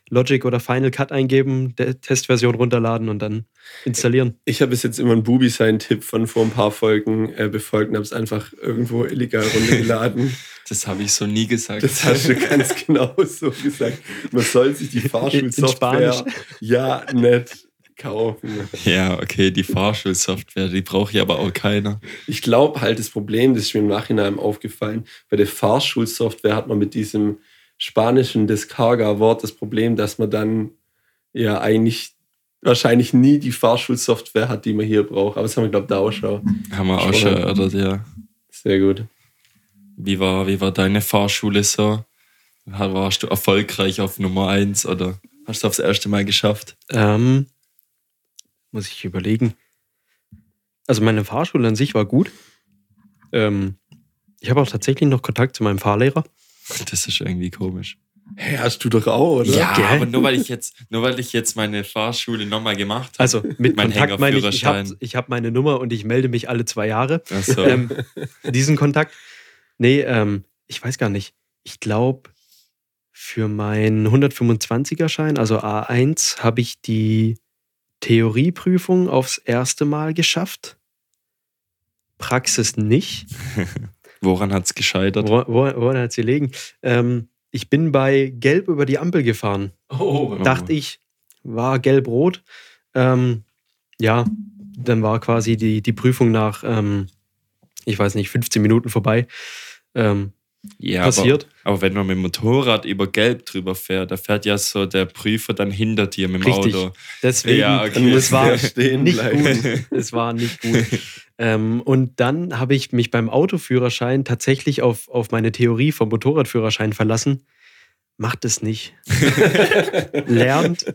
Logic oder Final Cut eingeben, der Testversion runterladen und dann installieren. Ich habe bis jetzt immer einen Bubi seinen Tipp von vor ein paar Folgen äh, befolgt und habe es einfach irgendwo illegal runtergeladen. Das habe ich so nie gesagt. Das hast du ganz genau so gesagt. Man soll sich die Fahrschulsoftware ja nicht kaufen. ja, okay, die Fahrschulsoftware, die braucht ja aber auch keiner. Ich glaube halt, das Problem, das ist mir im Nachhinein aufgefallen, bei der Fahrschulsoftware hat man mit diesem spanischen Descarga-Wort das Problem, dass man dann ja eigentlich wahrscheinlich nie die Fahrschulsoftware hat, die man hier braucht. Aber das haben wir, glaube ich, da auch schon. Haben wir auch Schon. erörtert, ja. Sehr gut. Wie war, wie war deine Fahrschule so? Warst du erfolgreich auf Nummer 1 oder hast du aufs erste Mal geschafft? Ähm, muss ich überlegen. Also meine Fahrschule an sich war gut. Ähm, ich habe auch tatsächlich noch Kontakt zu meinem Fahrlehrer. Das ist irgendwie komisch. Hä, hast du doch auch, oder? Ja, Gell? aber nur weil ich jetzt, nur weil ich jetzt meine Fahrschule nochmal gemacht habe. Also mit Mein Kontakt meine ich, ich habe hab meine Nummer und ich melde mich alle zwei Jahre. Also, Ähm, diesen Kontakt. Nee, ähm, ich weiß gar nicht. Ich glaube, für meinen 125er-Schein, also A1, habe ich die Theorieprüfung aufs erste Mal geschafft. Praxis nicht. woran hat es gescheitert? Wo, wo, woran hat sie liegen? Ähm, ich bin bei Gelb über die Ampel gefahren. Oh, Dachte ich, war gelb-rot. Ähm, ja, dann war quasi die, die Prüfung nach, ähm, ich weiß nicht, 15 Minuten vorbei. Ähm, Ja, passiert. Aber, aber wenn man mit dem Motorrad über Gelb drüber fährt, da fährt ja so der Prüfer dann hinter dir mit dem Richtig. Auto. Deswegen, Ja, okay. Es war nicht bleiben. gut. Es war nicht gut. ähm, und dann habe ich mich beim Autoführerschein tatsächlich auf, auf meine Theorie vom Motorradführerschein verlassen. Macht es nicht. Lernt.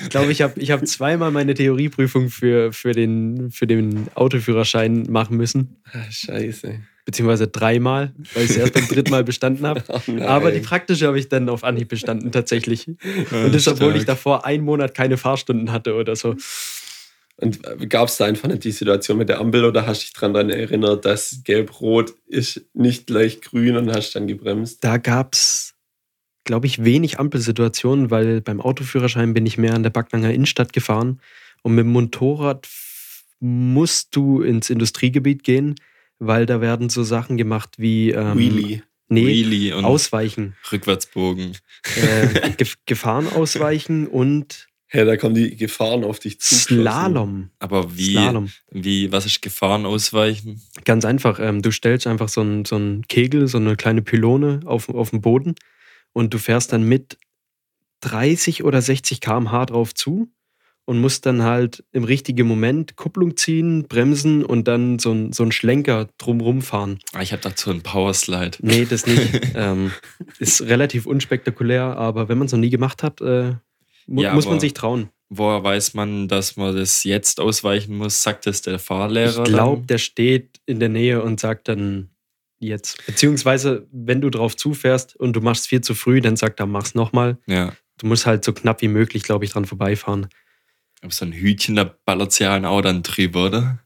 Ich glaube, ich habe ich hab zweimal meine Theorieprüfung für, für, den, für den Autoführerschein machen müssen. Ah, Scheiße. Beziehungsweise dreimal, weil ich es erst beim dritten Mal bestanden habe. Oh. Aber die praktische habe ich dann auf Anhieb bestanden, tatsächlich. Und das, obwohl ich davor einen Monat keine Fahrstunden hatte oder so. Und gab es da einfach nicht die Situation mit der Ampel oder hast du dich daran erinnert, dass Gelb-Rot ist nicht gleich grün und hast dann gebremst? Da gab es, glaube ich, wenig Ampelsituationen, weil beim Autoführerschein bin ich mehr an der Backnanger Innenstadt gefahren. Und mit dem Motorrad musst du ins Industriegebiet gehen, weil da werden so Sachen gemacht wie ähm, Wheelie. Nee, Wheelie und Ausweichen. Rückwärtsbogen. Äh, Gef Gefahren ausweichen und Ja, da kommen die Gefahren auf dich zu. Slalom. Aber wie, Slalom. wie, was ist Gefahren ausweichen? Ganz einfach. Ähm, du stellst einfach so einen so einen Kegel, so eine kleine Pylone auf, auf den Boden und du fährst dann mit 30 oder 60 km/h drauf zu und musst dann halt im richtigen Moment Kupplung ziehen, bremsen und dann so, ein, so einen Schlenker drumrum fahren. Ah, ich habe dazu einen Powerslide. Nee, das nicht. ähm, ist relativ unspektakulär, aber wenn man es noch nie gemacht hat, äh, mu Ja, muss man sich trauen. Woher weiß man, dass man das jetzt ausweichen muss? Sagt das der Fahrlehrer? Ich glaube, der steht in der Nähe und sagt dann jetzt. Beziehungsweise, wenn du drauf zufährst und du machst viel zu früh, dann sagt er, mach's nochmal. Ja. Du musst halt so knapp wie möglich, glaube ich, dran vorbeifahren. Aber so ein Hütchen, da ballert ja ein auch dann drüber, oder?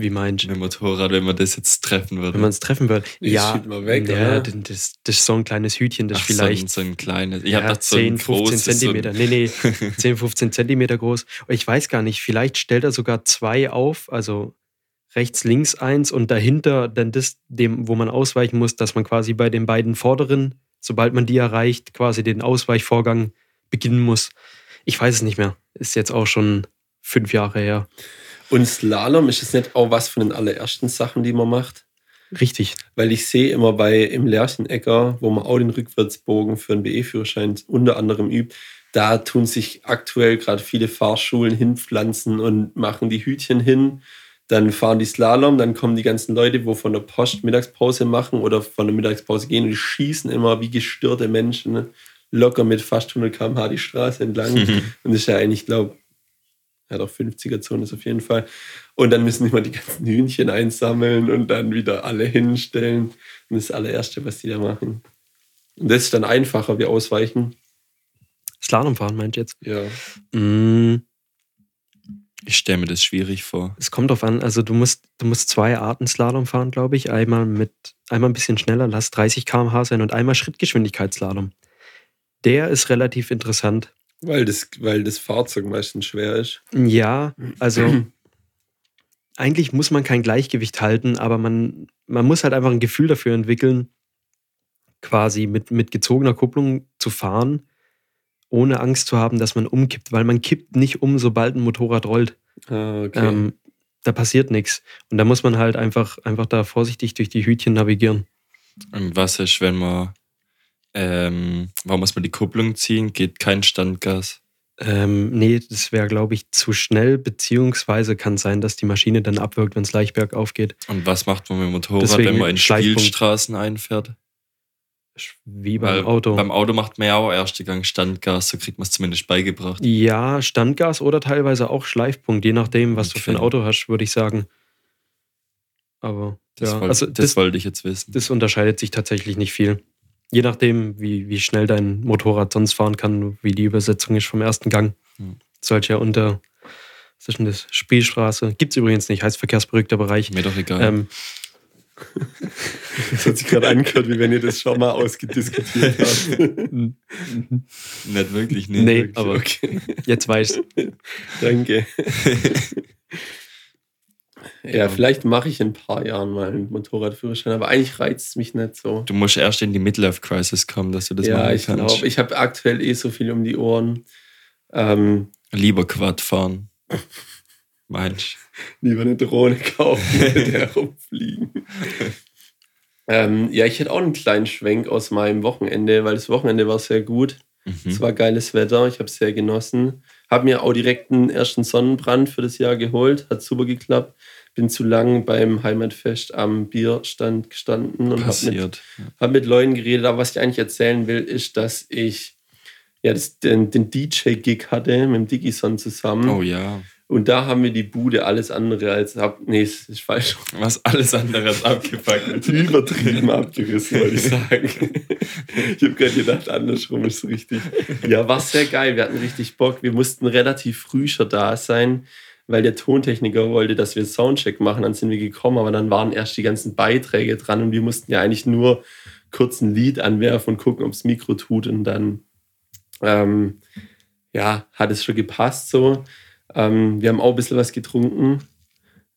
Wie meinst Mit dem Motorrad, wenn man das jetzt treffen würde. Wenn man es treffen würde. Das Ja, weg, ja das, das, ist so ein kleines Hütchen, das Ach, vielleicht so ein, so ein kleines. Ich ja, hab gedacht, so ein 10, 15 großes, so ein- Zentimeter. Nee, nee, 10, 15 Zentimeter groß. Und Ich weiß gar nicht, vielleicht stellt er sogar zwei auf, also rechts, links eins und dahinter dann das, dem, wo man ausweichen muss, dass man quasi bei den beiden vorderen, sobald man die erreicht, quasi den Ausweichvorgang beginnen muss. Ich weiß es nicht mehr. Ist jetzt auch schon fünf Jahre her. Und Slalom ist es nicht auch was von den allerersten Sachen, die man macht? Richtig. Weil ich sehe immer bei im Lerchenecker, wo man auch den Rückwärtsbogen für einen BE-Führerschein unter anderem übt, da tun sich aktuell gerade viele Fahrschulen hinpflanzen und machen die Hütchen hin. Dann fahren die Slalom, dann kommen die ganzen Leute, wo von der Post Mittagspause machen oder von der Mittagspause gehen und die schießen immer wie gestörte Menschen ne? locker mit fast 100 km/h die Straße entlang. Und das ist ja eigentlich, ich glaube, ja doch 50er-Zone ist auf jeden Fall. Und dann müssen immer die ganzen Hühnchen einsammeln und dann wieder alle hinstellen. Und das ist das allererste, was die da machen. Und das ist dann einfacher wie ausweichen. Slalom fahren, meint ihr jetzt? Ja. Mm, Ich stelle mir das schwierig vor. Es kommt drauf an, also du musst, du musst zwei Arten Slalom fahren, glaube ich. Einmal mit, einmal ein bisschen schneller, lass 30 km/h sein und einmal Schrittgeschwindigkeitsslalom. Der ist relativ interessant. Weil das, weil das Fahrzeug meistens schwer ist. Ja, also eigentlich muss man kein Gleichgewicht halten, aber man, man muss halt einfach ein Gefühl dafür entwickeln, quasi mit, mit gezogener Kupplung zu fahren, ohne Angst zu haben, dass man umkippt, weil man kippt nicht um, sobald ein Motorrad rollt. Ah, okay. Ähm, da passiert nichts. Und da muss man halt einfach, einfach da vorsichtig durch die Hütchen navigieren. Und was ist, wenn man, ähm, warum muss man die Kupplung ziehen? Geht kein Standgas. Ähm, nee, das wäre, glaube ich, zu schnell, beziehungsweise kann sein, dass die Maschine dann abwirkt, wenn es leicht bergauf geht. Und was macht man mit dem Motorrad, Deswegen wenn man in Schleifpunkt. Spielstraßen einfährt? Wie beim Weil Auto. Beim Auto macht man ja auch erste Gang Standgas, so kriegt man es zumindest beigebracht. ja, Standgas oder teilweise auch Schleifpunkt, je nachdem, was du für ein Okay. Auto hast, würde ich sagen. Aber Das, ja, wollte, also das, das, wollte ich jetzt wissen. das unterscheidet sich tatsächlich nicht viel. Je nachdem, wie, wie schnell dein Motorrad sonst fahren kann, wie die Übersetzung ist vom ersten Gang. Hm. Sollte ja unter, denn das? Spielstraße. Gibt es übrigens nicht, heißt verkehrsberuhigter Bereich. Mir doch egal. Ähm, das hat sich gerade angehört, wie wenn ihr das schon mal ausgediskutiert habt. Nicht wirklich, nee. nee, wirklich. aber okay, jetzt weißt danke. Ja, Ja. vielleicht mache ich in ein paar Jahren mal einen Motorradführerschein, aber eigentlich reizt es mich nicht so. Du musst erst in die Midlife-Crisis kommen, dass du das ja, machen ich kannst. glaube, ich habe aktuell eh so viel um die Ohren. Ähm, Lieber Quad fahren. Meinst lieber eine Drohne kaufen, mit der rumfliegen. ähm, ja, ich hätte auch einen kleinen Schwenk aus meinem Wochenende, weil das Wochenende war sehr gut. du? Es Mhm. war geiles Wetter, ich habe es sehr genossen. Habe mir auch direkt einen ersten Sonnenbrand für das Jahr geholt, hat super geklappt. Bin zu lang beim Heimatfest am Bierstand gestanden und habe mit, hab mit Leuten geredet. Aber was ich eigentlich erzählen will, ist, dass ich ja, das, den, den DJ-Gig hatte mit dem Digison zusammen. Oh ja. Und da haben wir die Bude alles andere als ab. Nee, das ist falsch. Was alles andere als abgepackt. Übertrieben abgerissen, wollte ich sagen. Ich habe gerade gedacht, andersrum ist richtig. Ja, war sehr geil. Wir hatten richtig Bock. Wir mussten relativ früh schon da sein, weil der Tontechniker wollte, dass wir Soundcheck machen. Dann sind wir gekommen, aber dann waren erst die ganzen Beiträge dran und wir mussten ja eigentlich nur kurz ein Lied anwerfen und gucken, ob das Mikro tut. Und dann, ähm, ja, hat es schon gepasst so. Ähm, wir haben auch ein bisschen was getrunken.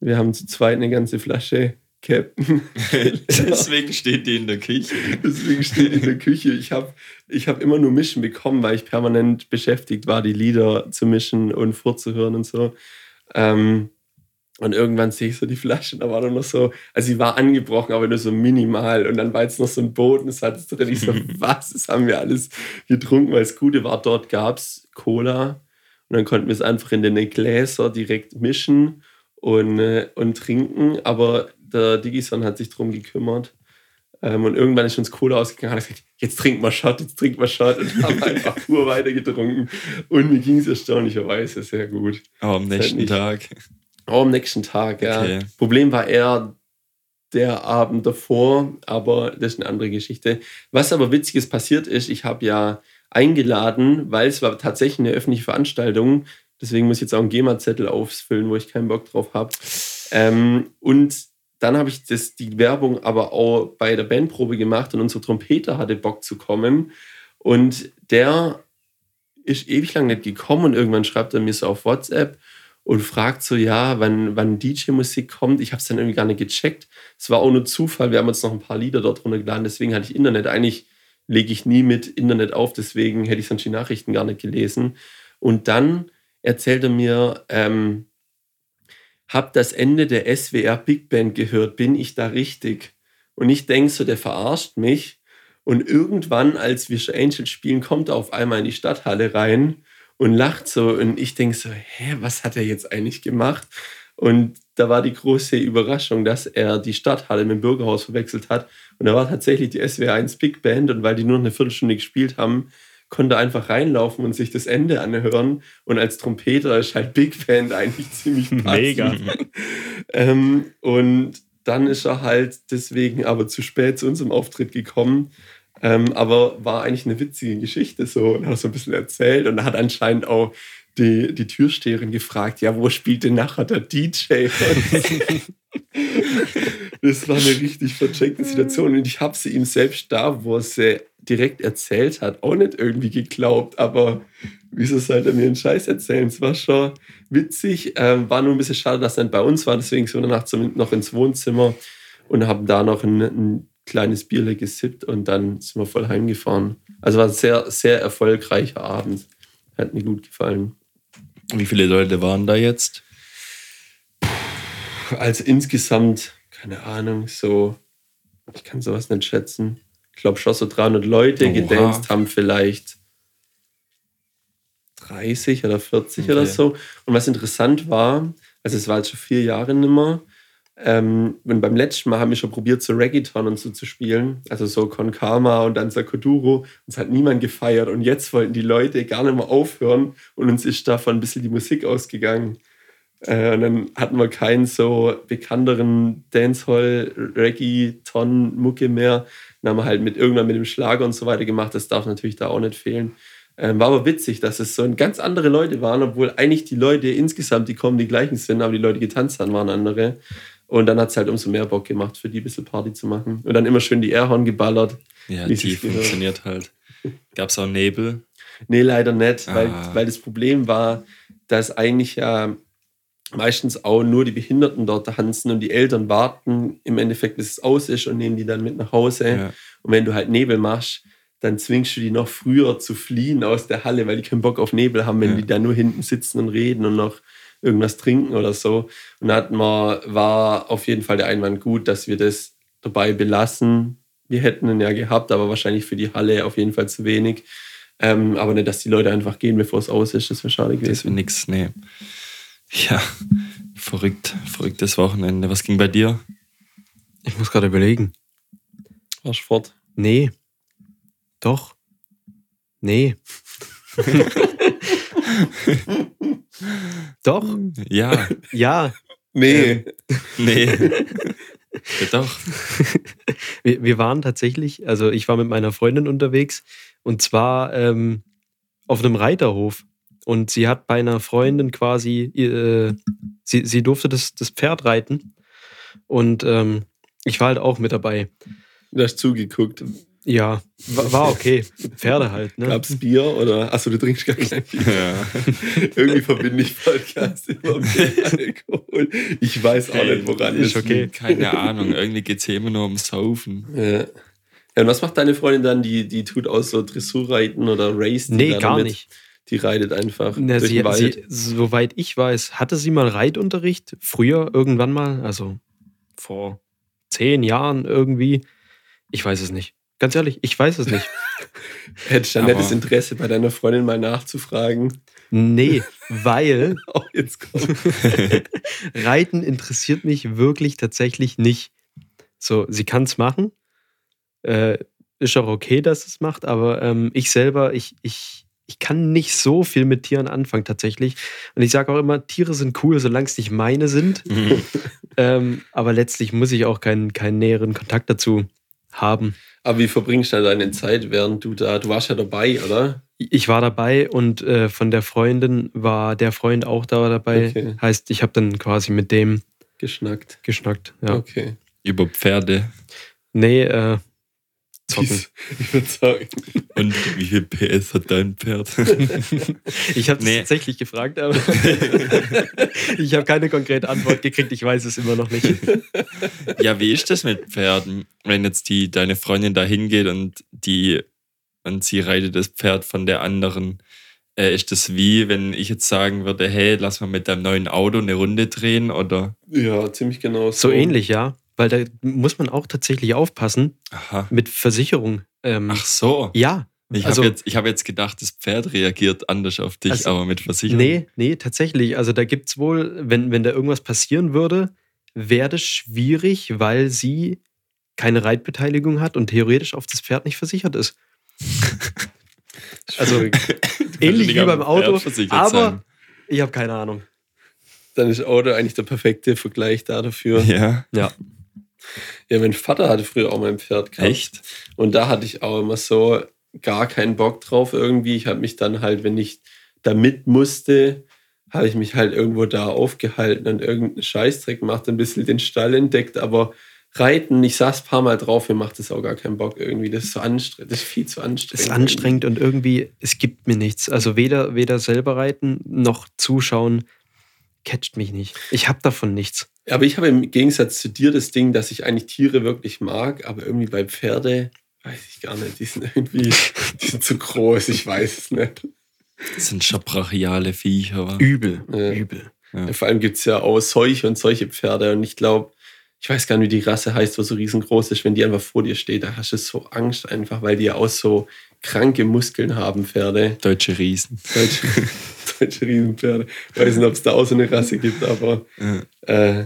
Wir haben zu zweit eine ganze Flasche Captain. Deswegen steht die in der Küche. Deswegen steht in der Küche. Ich habe ich hab immer nur Mischen bekommen, weil ich permanent beschäftigt war, die Lieder zu mischen und vorzuhören und so. Ähm, und irgendwann sehe ich so die Flasche, da war nur noch so, also sie war angebrochen, aber nur so minimal. Und dann war jetzt noch so ein Bodensatz drin. Ich so, was? Das haben wir alles getrunken, weil das Gute war, dort gab es Cola. Und dann konnten wir es einfach in den Gläser direkt mischen und, äh, und trinken. Aber der Digison hat sich drum gekümmert. Ähm, und irgendwann ist uns Cola ausgegangen. Hat gesagt, jetzt trink mal Shot, jetzt trink mal Shot. Und haben einfach pur weiter getrunken. Und mir ging es erstaunlicherweise sehr gut. Aber am halt nächsten nicht- Tag. Auch am nächsten Tag, ja. Okay. Problem war eher der Abend davor, aber das ist eine andere Geschichte. Was aber witziges passiert ist, ich habe ja eingeladen, weil es war tatsächlich eine öffentliche Veranstaltung, deswegen muss ich jetzt auch einen GEMA-Zettel ausfüllen, wo ich keinen Bock drauf habe. Ähm, und dann habe ich das, die Werbung aber auch bei der Bandprobe gemacht und unser Trompeter hatte Bock zu kommen. Und der ist ewig lang nicht gekommen und irgendwann schreibt er mir so auf WhatsApp und fragt so, ja, wann, wann DJ-Musik kommt. Ich habe es dann irgendwie gar nicht gecheckt. Es war auch nur Zufall. Wir haben uns noch ein paar Lieder dort runtergeladen, deswegen hatte ich Internet. Eigentlich lege ich nie mit Internet auf, deswegen hätte ich sonst die Nachrichten gar nicht gelesen. Und dann erzählt er mir, ähm, hab das Ende der SWR Big Band gehört, bin ich da richtig? Und ich denke so, der verarscht mich. Und irgendwann, als wir Angels spielen, kommt er auf einmal in die Stadthalle rein und lacht so. Und ich denke so, hä, was hat er jetzt eigentlich gemacht? Und da war die große Überraschung, dass er die Stadthalle mit dem Bürgerhaus verwechselt hat. Und da war tatsächlich die SWR 1 Big Band. Und weil die nur eine Viertelstunde gespielt haben, konnte einfach reinlaufen und sich das Ende anhören. Und als Trompeter ist halt Big Band eigentlich ziemlich passend. Mega. ähm, und dann ist er halt deswegen aber zu spät zu unserem Auftritt gekommen. Ähm, aber war eigentlich eine witzige Geschichte so und hat so ein bisschen erzählt und hat anscheinend auch die, die Türsteherin gefragt, ja, wo spielt denn nachher der DJ? das war eine richtig vercheckte Situation und ich habe sie ihm selbst da, wo er sie direkt erzählt hat, auch nicht irgendwie geglaubt, aber wieso sollte er mir einen Scheiß erzählen? Es war schon witzig, ähm, war nur ein bisschen schade, dass er nicht bei uns war, deswegen sind wir danach noch ins Wohnzimmer und haben da noch ein, ein kleines Bierle gesippt und dann sind wir voll heimgefahren. Also war ein sehr, sehr erfolgreicher Abend. Hat mir gut gefallen. Wie viele Leute waren da jetzt? Also insgesamt, keine Ahnung, so, ich kann sowas nicht schätzen. Ich glaube schon so 300 Leute Oha. gedanced haben vielleicht 30 oder 40 Okay. oder so. Und was interessant war, also es war jetzt schon vier Jahre nimmer, ähm, und beim letzten Mal haben wir schon probiert, so Reggaeton und so zu spielen, also so Con Karma und dann Sakuduro. Und es hat niemand gefeiert. Und jetzt wollten die Leute gar nicht mehr aufhören und uns ist davon ein bisschen die Musik ausgegangen. Äh, und dann hatten wir keinen so bekannteren Dancehall-Reggaeton-Mucke mehr. Dann haben wir halt mit irgendwann mit dem Schlager und so weiter gemacht. Das darf natürlich da auch nicht fehlen. Ähm, war aber witzig, dass es so ganz andere Leute waren, obwohl eigentlich die Leute insgesamt, die kommen, die gleichen sind, aber die Leute, die getanzt haben, waren andere. Und dann hat es halt umso mehr Bock gemacht, für die ein bisschen Party zu machen. Und dann immer schön die Airhorn geballert. Ja, die funktioniert halt. Gab es auch Nebel? Nee, leider nicht, weil, Ah. weil das Problem war, dass eigentlich ja meistens auch nur die Behinderten dort tanzen und die Eltern warten im Endeffekt, bis es aus ist und nehmen die dann mit nach Hause. Ja. Und wenn du halt Nebel machst, dann zwingst du die noch früher zu fliehen aus der Halle, weil die keinen Bock auf Nebel haben, wenn Ja. die da nur hinten sitzen und reden und noch irgendwas trinken oder so. Und da hatten wir, war auf jeden Fall der Einwand gut, dass wir das dabei belassen. Wir hätten ihn ja gehabt, aber wahrscheinlich für die Halle auf jeden Fall zu wenig. Ähm, aber nicht, dass die Leute einfach gehen, bevor es aus ist. Das wäre schade Das wäre gewesen. nix, nee. Ja, verrückt, verrücktes Wochenende. Was ging bei dir? Ich muss gerade überlegen. Warst fort. Nee. Doch. Nee. Doch. Ja, Ja. Nee. nee. ja, doch. Wir, wir waren tatsächlich, also ich war mit meiner Freundin unterwegs und zwar ähm, auf einem Reiterhof. Und sie hat bei einer Freundin quasi, äh, sie, sie durfte das, das Pferd reiten. Und ähm, ich war halt auch mit dabei. Du hast zugeguckt. Ja, war, war okay. Pferde halt, ne? Gab's Bier oder? Achso, du trinkst gar kein Bier. Ja. Irgendwie verbinde ich Podcast immer mit Alkohol. Ich weiß auch nicht, woran ist das okay. liegt. Keine Ahnung, irgendwie geht es hier immer nur ums Saufen. Ja. ja. Und was macht deine Freundin dann? Die, die tut aus so Dressurreiten oder Race? Nee, gar damit? nicht. Die reitet einfach Na, durch sie, den Wald. sie, soweit ich weiß, hatte sie mal Reitunterricht. Früher irgendwann mal, also vor zehn Jahren irgendwie. Ich weiß es nicht. Ganz ehrlich, ich weiß es nicht. Du dann Aber- nettes Interesse, bei deiner Freundin mal nachzufragen? Nee, weil Oh, jetzt kommt. Reiten interessiert mich wirklich tatsächlich nicht. So, sie kann es machen. Äh, ist auch okay, dass es macht, aber ähm, ich selber, ich, ich, ich kann nicht so viel mit Tieren anfangen tatsächlich. Und ich sage auch immer, Tiere sind cool, solange es nicht meine sind. ähm, aber letztlich muss ich auch keinen, keinen näheren Kontakt dazu haben. Aber wie verbringst du dann deine Zeit, während du da, du warst ja dabei, oder? Ich war dabei und äh, von der Freundin war der Freund auch da dabei. Okay. Heißt, ich habe dann quasi mit dem Geschnackt. geschnackt. Ja. Okay. Über Pferde. Nee, äh, zocken. Ich würde sagen. Und wie viel PS hat dein Pferd? Ich habe Nee. tatsächlich gefragt, aber ich habe keine konkrete Antwort gekriegt. Ich weiß es immer noch nicht. ja, wie ist das mit Pferden? Wenn jetzt die, deine Freundin da hingeht und die und sie reitet das Pferd von der anderen, äh, ist das wie, wenn ich jetzt sagen würde, hey, lass mal mit deinem neuen Auto eine Runde drehen oder Ja, ziemlich genau So ähnlich, ja. Weil da muss man auch tatsächlich aufpassen aha. mit Versicherung. Ähm, Ach so. ja. Ich also- habe jetzt, ich hab jetzt gedacht, das Pferd reagiert anders auf dich, Also, aber mit Versicherung. Nee, nee, tatsächlich. Also da gibt es wohl, wenn, wenn da irgendwas passieren würde, wäre das schwierig, weil sie keine Reitbeteiligung hat und theoretisch auf das Pferd nicht versichert ist. Also ähnlich wie beim Auto, aber sein. ich habe keine Ahnung. Dann ist Auto eigentlich der perfekte Vergleich da dafür. Ja, Ja, Ja, mein Vater hatte früher auch mein Pferd gehabt. echt? Und da hatte ich auch immer so gar keinen Bock drauf irgendwie. Ich habe mich dann halt, wenn ich da mit musste, habe ich mich halt irgendwo da aufgehalten und irgendeinen Scheißdreck gemacht, ein bisschen den Stall entdeckt, aber Reiten, ich saß ein paar Mal drauf, mir macht das auch gar keinen Bock irgendwie. Das ist so anstrengend, das ist viel zu anstrengend. ist anstrengend und irgendwie, es gibt mir nichts. Also weder, weder selber reiten noch zuschauen, catcht mich nicht. Ich habe davon nichts. Aber ich habe im Gegensatz zu dir das Ding, dass ich eigentlich Tiere wirklich mag, aber irgendwie bei Pferde, weiß ich gar nicht, die sind irgendwie, die sind zu groß, ich weiß es nicht. Das sind schon brachiale Viecher. wa? Übel, Ja. übel. Ja. Vor allem gibt es ja auch solche und solche Pferde und ich glaube, ich weiß gar nicht, wie die Rasse heißt, wo so riesengroß ist, wenn die einfach vor dir steht, da hast du so Angst einfach, weil die ja auch so kranke Muskeln haben, Pferde. Deutsche Riesen. Deutsche, deutsche Riesenpferde. Weiß nicht, ob es da auch so eine Rasse gibt, aber Ja. äh,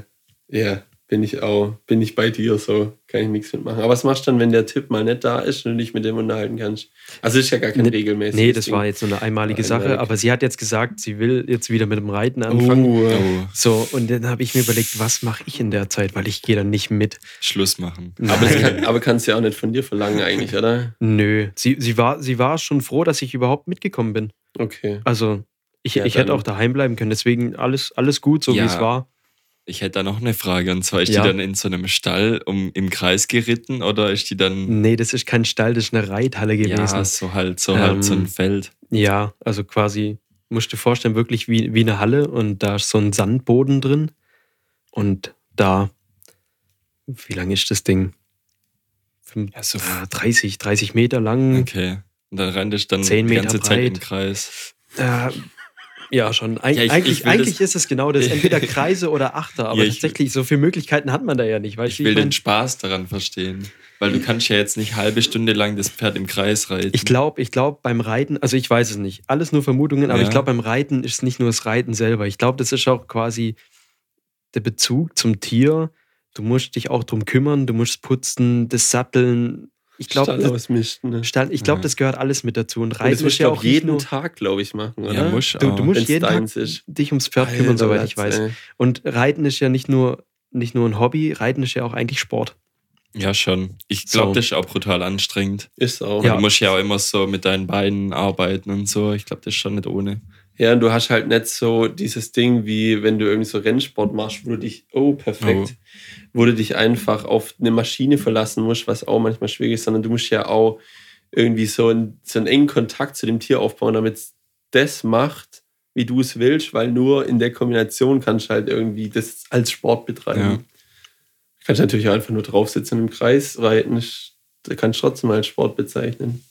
ja, bin ich auch, bin ich bei dir, so kann ich nichts mitmachen. Aber was machst du dann, wenn der Tipp mal nicht da ist und du dich mit dem unterhalten kannst? Also ist ja gar kein Nee, regelmäßiges Nee, das Ding. war jetzt nur eine einmalige Einmalig. Sache, aber sie hat jetzt gesagt, sie will jetzt wieder mit dem Reiten anfangen. Oh, Oh, So, und dann habe ich mir überlegt, was mache ich in der Zeit, weil ich gehe dann nicht mit. Schluss machen. aber, kann, aber kannst du ja auch nicht von dir verlangen eigentlich, oder? Nö, sie, sie, war, sie war schon froh, dass ich überhaupt mitgekommen bin. Okay. Also, ich, Ja, ich hätte auch daheim bleiben können, deswegen alles, alles gut, so Ja. wie es war. Ich hätte da noch eine Frage. Und zwar, ist Ja. die dann in so einem Stall um, im Kreis geritten oder ist die dann. Nee, das ist kein Stall, das ist eine Reithalle gewesen. Ja, so halt, so halt so ein Ähm, Feld. Ja, also quasi, musst du dir vorstellen, wirklich wie, wie eine Halle und da ist so ein Sandboden drin. Und da, wie lang ist das Ding? Fünf- Ja, so- ah, 30, 30 Meter lang. Okay. Und dann rennt ich dann Zehn die Meter ganze Zeit im breit. Kreis. Äh, ja, schon. Eig Ja, ich- eigentlich ich eigentlich ist es genau das. Entweder Kreise oder Achter. Aber Ja, ich- tatsächlich, so viele Möglichkeiten hat man da ja nicht. Weißt Ich will mein? den Spaß daran verstehen. Weil du kannst ja jetzt nicht halbe Stunde lang das Pferd im Kreis reiten. Ich glaube, ich glaube beim Reiten, also ich weiß es nicht, alles nur Vermutungen, aber Ja. ich glaube beim Reiten ist nicht nur das Reiten selber. Ich glaube, das ist auch quasi der Bezug zum Tier. Du musst dich auch drum kümmern, du musst putzen, das Satteln. Ich glaube. Ne? Stall- ich glaube, Ja. das gehört alles mit dazu. Und Und das Reiten musst ist du ja auch jeden nur, Tag, glaube ich, machen, oder? Ja, musst du, du musst jeden Tag ist. dich ums Pferd kümmern, Alter, soweit ich weiß. ey. Und Reiten ist ja nicht nur, nicht nur ein Hobby, Reiten ist ja auch eigentlich Sport. Ja, schon. Ich glaube, So. das ist auch brutal anstrengend. Ist auch. Ja. Ja. Du musst ja auch immer so mit deinen Beinen arbeiten und so. Ich glaube, das ist schon nicht ohne. Ja, und du hast halt nicht so dieses Ding, wie wenn du irgendwie so Rennsport machst, wo du dich, oh, perfekt, wo du dich einfach auf eine Maschine verlassen musst, was auch manchmal schwierig ist, sondern du musst ja auch irgendwie so einen, so einen engen Kontakt zu dem Tier aufbauen, damit es das macht, wie du es willst, weil nur in der Kombination kannst du halt irgendwie das als Sport betreiben. Ja. Du kannst natürlich auch einfach nur drauf sitzen und im Kreis reiten, da kannst du trotzdem als Sport bezeichnen.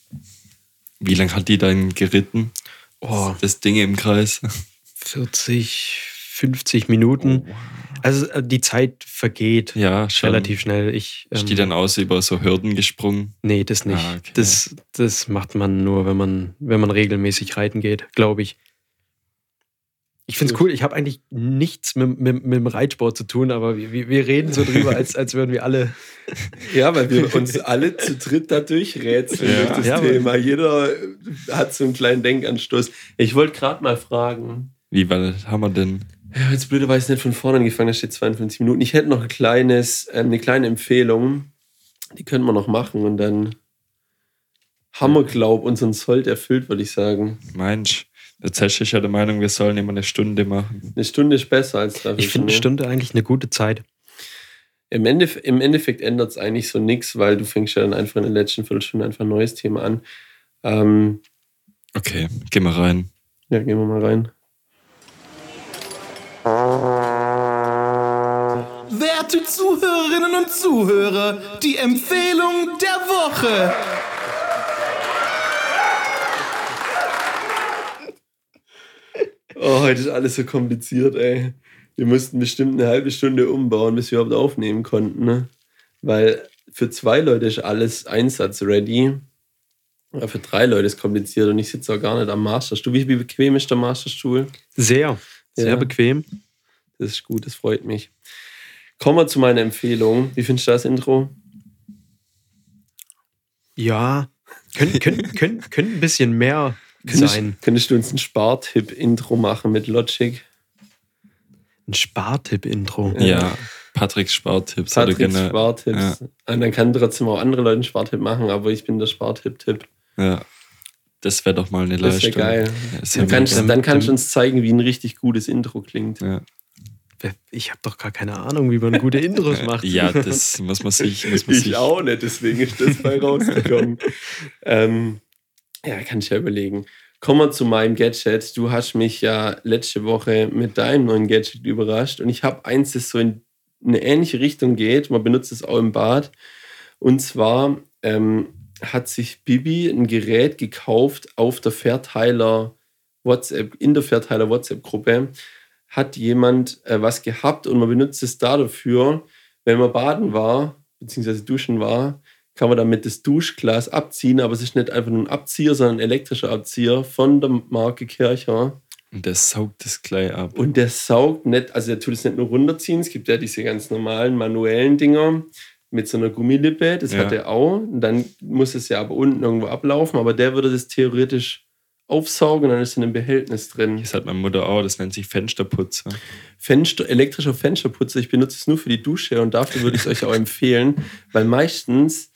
Wie lange hat die dann geritten? Oh, Das Ding im Kreis. 40, 50 Minuten. Also äh, die Zeit vergeht Ja, schon. relativ schnell. Ich, Ist die ähm, dann aus über so Hürden gesprungen? Nee, das nicht. Ah, okay. das, das macht man nur, wenn man, wenn man regelmäßig reiten geht, glaube ich. Ich finde es cool. Ich habe eigentlich nichts mit, mit, mit dem Reitsport zu tun, aber wir, wir- reden so drüber, als, als würden wir alle. Ja, weil wir uns alle zu dritt da durchrätseln Ja. durch das Ja, Thema. Jeder hat so einen kleinen Denkanstoß. Ich wollte gerade mal fragen. Wie weit haben wir denn? Ja, jetzt blöderweise nicht von vorne angefangen, da steht 52 Minuten. Ich hätte noch ein kleines, ähm, eine kleine Empfehlung. Die können wir noch machen und dann haben wir, glaub unseren Sold erfüllt, würde ich sagen. Mensch, Ist ja der Meinung, wir sollen immer eine Stunde machen. Eine Stunde ist besser als drei Ich finde eine Stunde eigentlich eine gute Zeit. Im, Endef Im Endeffekt ändert es eigentlich so nichts, weil du fängst ja dann einfach in der letzten Viertelstunde einfach ein neues Thema an. Ähm, Okay, geh mal rein. ja, gehen wir mal rein. Werte Zuhörerinnen und Zuhörer, die Empfehlung der Woche. Oh, heute ist alles so kompliziert, ey. Wir mussten bestimmt eine halbe Stunde umbauen, bis wir überhaupt aufnehmen konnten, ne? Weil für zwei Leute ist alles einsatzready. Aber für drei Leute ist es kompliziert und ich sitze auch gar nicht am Masterstuhl. Wie, wie bequem ist der Masterstuhl? Sehr, sehr Ja. bequem. Das ist gut, das freut mich. Kommen wir zu meiner Empfehlung. Wie findest du das Intro? Ja, könnte könnt, könnt, könnt ein bisschen mehr Könntest, sein. könntest du uns ein Spartipp-Intro machen mit Logic? Ein Spartipp-Intro. Ja, Patricks Spartipps. oder Patricks generell- Spartipps. Und dann kann trotzdem auch andere Leute einen Spartipp machen, aber ich bin der Spartipp-Tipp. Ja. Das wäre doch mal eine Das wäre Leistung. geil. Ja, Dann ja kannst, dann kannst du uns zeigen, wie ein richtig gutes Intro klingt. ja. Ich habe doch gar keine Ahnung, wie man gute Intros macht. ja, das muss man sich. Muss man sich Ich auch nicht, deswegen ist das bei rausgekommen. ähm, ja, kann ich ja überlegen. Kommen wir zu meinem Gadget. Du hast mich ja letzte Woche mit deinem neuen Gadget überrascht und ich habe eins, das so in eine ähnliche Richtung geht. Man benutzt es auch im Bad. Und zwar ähm, hat sich Bibi ein Gerät gekauft auf der Verteiler WhatsApp, in der Verteiler WhatsApp-Gruppe. Hat jemand äh, was gehabt und man benutzt es da dafür, wenn man baden war, beziehungsweise duschen war, kann man damit das Duschglas abziehen, aber es ist nicht einfach nur ein Abzieher, sondern ein elektrischer Abzieher von der Marke Kircher. Und der saugt das gleich ab. Und der saugt nicht, also der tut es nicht nur runterziehen, es gibt ja diese ganz normalen manuellen Dinger mit so einer Gummilippe, das Ja. hat er auch. Und dann muss es ja aber unten irgendwo ablaufen, aber der würde das theoretisch aufsaugen und dann ist in einem Behältnis drin. Das hat meine Mutter auch, das nennt sich Fensterputzer. Fenster, elektrischer Fensterputzer, ich benutze es nur für die Dusche und dafür würde ich es euch auch empfehlen, weil meistens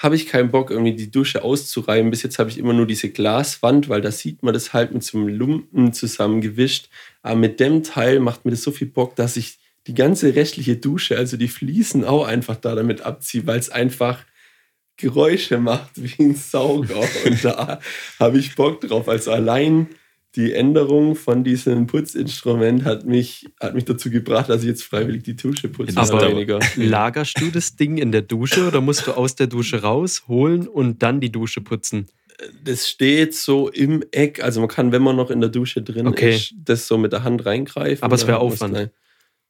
habe ich keinen Bock, irgendwie die Dusche auszureiben. Bis jetzt habe ich immer nur diese Glaswand, weil da sieht man das halt mit so einem Lumpen zusammengewischt. Aber mit dem Teil macht mir das so viel Bock, dass ich die ganze restliche Dusche, also die Fliesen auch einfach da damit abziehe, weil es einfach Geräusche macht wie ein Sauger. Und da habe ich Bock drauf. Also allein die Änderung von diesem Putzinstrument hat mich, hat mich dazu gebracht, dass ich jetzt freiwillig die Dusche putze. Dauert. weniger. Lagerst du das Ding in der Dusche oder musst du aus der Dusche raus, holen und dann die Dusche putzen? Das steht so im Eck. Also man kann, wenn man noch in der Dusche drin Okay. ist, das so mit der Hand reingreifen. Aber es wäre muss Aufwand. man-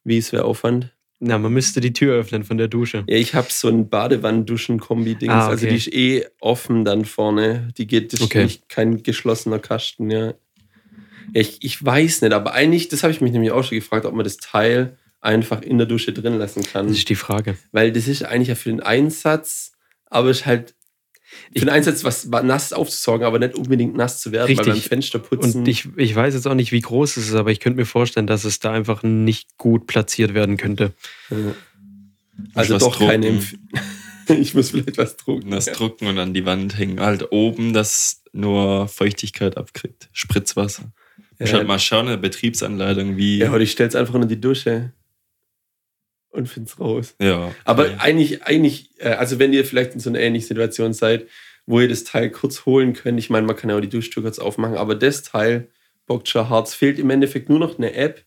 Wie es wäre Aufwand? Na, man müsste die Tür öffnen von der Dusche. Ja, ich habe so ein Badewanne-Duschen-Kombi-Dings. Ah, okay. Also die ist eh offen dann vorne. Die geht, das ist Okay. nicht kein geschlossener Kasten, ja. Ich, ich weiß nicht, aber eigentlich, das habe ich mich nämlich auch schon gefragt, ob man das Teil einfach in der Dusche drin lassen kann. Das ist die Frage. Weil das ist eigentlich ja für den Einsatz, aber es ist halt für den Einsatz, was nass aufzusaugen, aber nicht unbedingt nass zu werden, weil beim Richtig. Fensterputzen. Und ich, ich weiß jetzt auch nicht, wie groß es ist, aber ich könnte mir vorstellen, dass es da einfach nicht gut platziert werden könnte. also was doch keine drucken. Empf Ich muss vielleicht was drucken. Das ja. drucken und an die Wand hängen. Halt oben, das nur Feuchtigkeit abkriegt. Spritzwasser. Ja. Ja. Schaut mal schauen, eine Betriebsanleitung, wie. ja, oder ich stelle es einfach unter die Dusche und finde es raus. Ja, Aber okay. eigentlich, eigentlich, äh, also wenn ihr vielleicht in so einer ähnlichen Situation seid, wo ihr das Teil kurz holen könnt, ich meine, man kann ja auch die Duschtür kurz aufmachen, aber das Teil hart. Es fehlt im Endeffekt nur noch eine App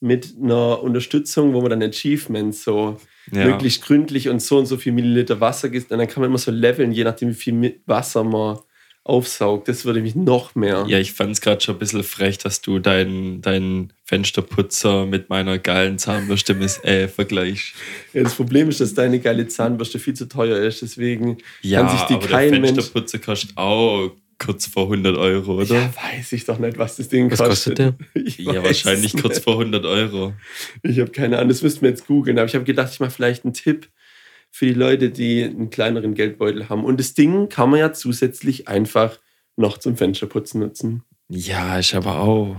mit einer Unterstützung, wo man dann Achievements so ja. möglichst gründlich und so und so viel Milliliter Wasser gibt. Und dann kann man immer so leveln, je nachdem, wie viel Wasser man aufsaugt. Das würde mich noch mehr. Ja, ich fand es gerade schon ein bisschen frech, dass du deinen dein Fensterputzer mit meiner geilen Zahnbürste mis- äh, vergleichst. Ja, das Problem ist, dass deine geile Zahnbürste viel zu teuer ist. Deswegen Ja, kann sich die aber kein der Mensch. Fensterputzer kostet auch kurz vor 100 Euro, oder? Ja, weiß ich doch nicht, was das Ding Was kostet. kostet der? Ich Ja, wahrscheinlich es kurz nicht. vor 100 Euro. Ich habe keine Ahnung, das müssten wir jetzt googeln. Aber ich habe gedacht, ich mache vielleicht einen Tipp für die Leute, die einen kleineren Geldbeutel haben. Und das Ding kann man ja zusätzlich einfach noch zum Fensterputzen nutzen. Ja, ich aber auch.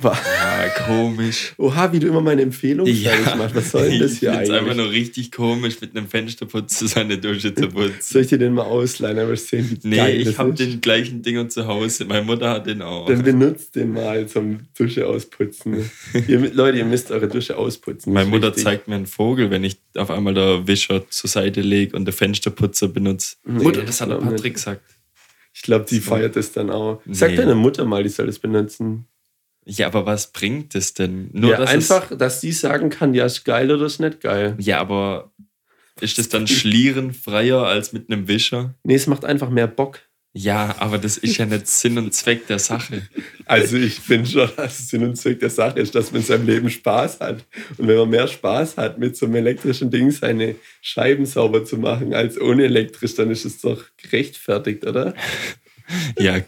Ja, komisch. Oha, wie du immer meine Empfehlung fertig machst. Was soll denn das hier find's einfach eigentlich? nur richtig komisch, mit einem Fensterputzer seine Dusche zu putzen. Soll ich dir den mal ausleihen, aber sehen, wie Nee, geil ich das habe ist? den gleichen Dinger zu Hause. Meine Mutter hat den auch. Dann benutzt den mal zum Dusche ausputzen. ihr, Leute, ihr müsst eure Dusche ausputzen. Meine Das ist Mutter wichtig. zeigt mir einen Vogel, wenn ich auf einmal der Wischer zur Seite lege und der Fensterputzer benutze. Nee, Mutter, das hat der glaub nicht. Patrick gesagt. Ich glaube, die feiert das dann auch. Sag Nee. deiner Mutter mal, die soll das benutzen. Ja, aber was bringt das denn? Nur ja, dass einfach, dass die sagen kann, ja, ist geil oder ist nicht geil. Es, ja, aber ist das dann schlierenfreier als mit einem Wischer? Nee, es macht einfach mehr Bock. Ja, aber das ist ja nicht Sinn und Zweck der Sache. Also ich finde schon, dass es Sinn und Zweck der Sache ist, dass man in seinem Leben Spaß hat. Und wenn man mehr Spaß hat, mit so einem elektrischen Ding seine Scheiben sauber zu machen, als ohne elektrisch, dann ist es doch gerechtfertigt, oder? Ja,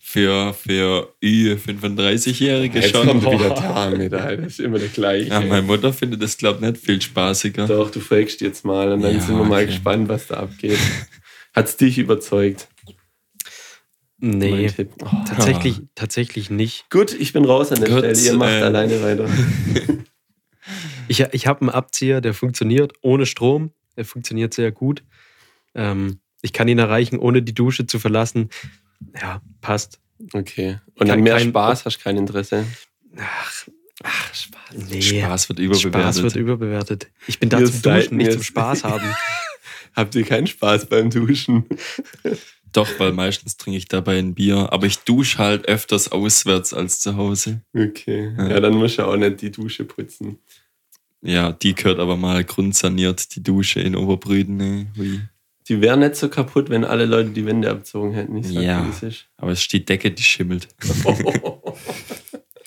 für, für Ü35-Jährige Jetzt schon. kommt wieder damit. Das ist immer der gleiche. Ja, meine Mutter findet das, glaube ich, nicht viel spaßiger. Doch, du fragst jetzt mal und dann Ja, sind wir mal okay. gespannt, was da abgeht. Hat es dich überzeugt? Nee. Oh. tatsächlich, tatsächlich nicht. Gut, ich bin raus an der Gut, Stelle. Ihr macht äh, alleine weiter. Ich, ich habe einen Abzieher, der funktioniert ohne Strom. Der funktioniert sehr gut. Ähm, ich kann ihn erreichen, ohne die Dusche zu verlassen. Ja, passt. Okay. Und Kein- an mehr kein- Spaß hast du kein Interesse. Ach, Ach, Spaß. nee. Spaß wird überbewertet. Spaß wird überbewertet. Ich bin da zum Duschen, nicht zum Spaß haben. Habt ihr keinen Spaß beim Duschen? Doch, weil meistens trinke ich dabei ein Bier. Aber ich dusche halt öfters auswärts als zu Hause. Okay. Ja. Ja, dann musst du auch nicht die Dusche putzen. Ja, die gehört aber mal grundsaniert, die Dusche in Oberbrüden. Ne? Die wäre nicht so kaputt, wenn alle Leute die Wände abzogen hätten. Ich sag Ja. es. Aber es ist die Decke, die schimmelt.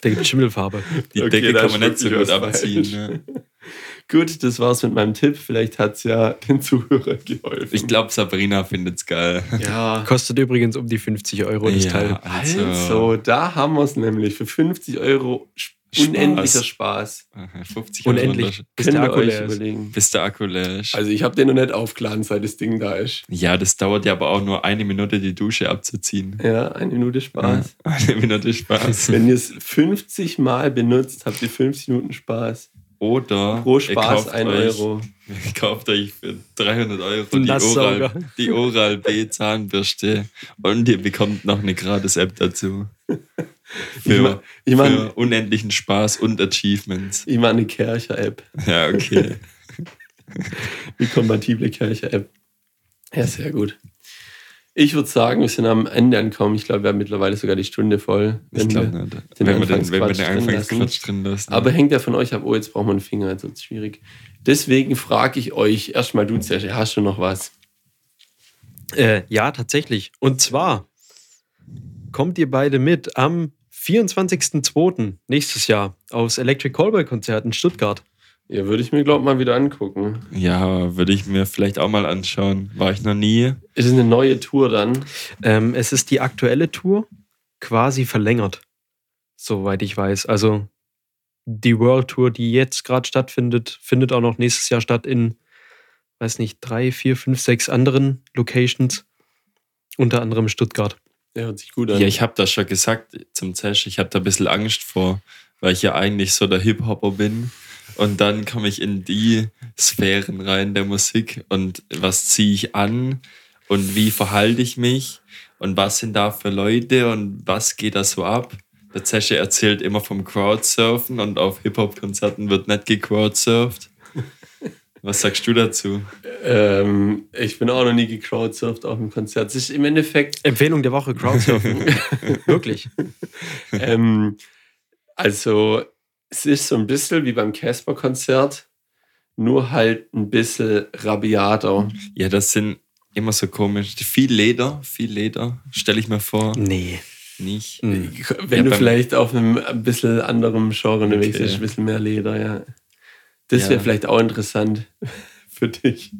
Da gibt Schimmelfarbe. Die Okay, Decke kann man nicht so gut abziehen. Ne? Gut, das war's mit meinem Tipp. Vielleicht hat es ja den Zuhörern geholfen. Ich glaube, Sabrina findet es geil. ja. Kostet übrigens um die 50 Euro das Ja. Teil. Also, da haben wir es nämlich. Für 50 Euro. Unendlicher Spaß. 50 Unendlich. Euro, Bis der Akku leer ist. bis der Akku leer ist. Also, ich habe den noch nicht aufgeladen, seit das Ding da ist. ja, das dauert ja aber auch nur eine Minute, die Dusche abzuziehen. Ja, eine Minute Spaß. Eine Minute Spaß. Wenn ihr es 50 Mal benutzt, habt ihr 50 Minuten Spaß. Oder Pro Spaß kauft 1 euch, Euro. Ihr kauft euch für 300 Euro die. Oral, die Oral B Zahnbürste und ihr bekommt noch eine gratis App dazu. Ich ma- Für, ich mein- für unendlichen Spaß und Achievements. Ich mache eine Kercher-App. Ja, okay. Die kompatible Kercher-App. Ja, sehr gut. Ich würde sagen, wir sind am Ende angekommen. Ich glaube, wir haben mittlerweile sogar die Stunde voll. Ich Wenn glaube wir- nicht. den wenn wir den, wenn wir Anfangsquatsch den drin Anfangsquatsch drin lassen. Aber hängt ja von euch ab, oh, jetzt brauchen wir einen Finger, jetzt wird schwierig. Deswegen frage ich euch, erstmal du, Zesche, hast du noch was? Äh, ja, tatsächlich. Und zwar kommt ihr beide mit am 24.02. nächstes Jahr aufs Electric Callboy Konzert in Stuttgart. Ja, würde ich mir, glaube ich, mal wieder angucken. ja, würde ich mir vielleicht auch mal anschauen. War ich noch nie. Ist es eine neue Tour dann? Ähm, es ist die aktuelle Tour quasi verlängert, soweit ich weiß. Also die World Tour, die jetzt gerade stattfindet, findet auch noch nächstes Jahr statt in, weiß nicht, drei, vier, fünf, sechs anderen Locations. Unter anderem Stuttgart. Der hört sich gut an. Ja, ich habe das schon gesagt zum Zesch. Ich habe da ein bisschen Angst vor, weil ich ja eigentlich so der Hip-Hopper bin. Und dann komme ich in die Sphären rein der Musik und was ziehe ich an und wie verhalte ich mich und was sind da für Leute und was geht da so ab. Der Zesche erzählt immer vom Crowdsurfen und auf Hip-Hop-Konzerten wird nicht gecrowdsurft. Was sagst du dazu? ähm, ich bin auch noch nie gecrowdsurft auf einem Konzert. Es ist im Endeffekt, Empfehlung der Woche, Crowdsurfen. Wirklich. ähm, also, es ist so ein bisschen wie beim Casper-Konzert, nur halt ein bisschen rabiater. Ja, das sind immer so komisch. Viel Leder, viel Leder, stelle ich mir vor. Nee. Nicht. Hm. Wenn Ja, du vielleicht auf einem ein bisschen anderen Genre unterwegs Okay. bist, ein bisschen mehr Leder, ja. Das Ja. wäre vielleicht auch interessant für dich.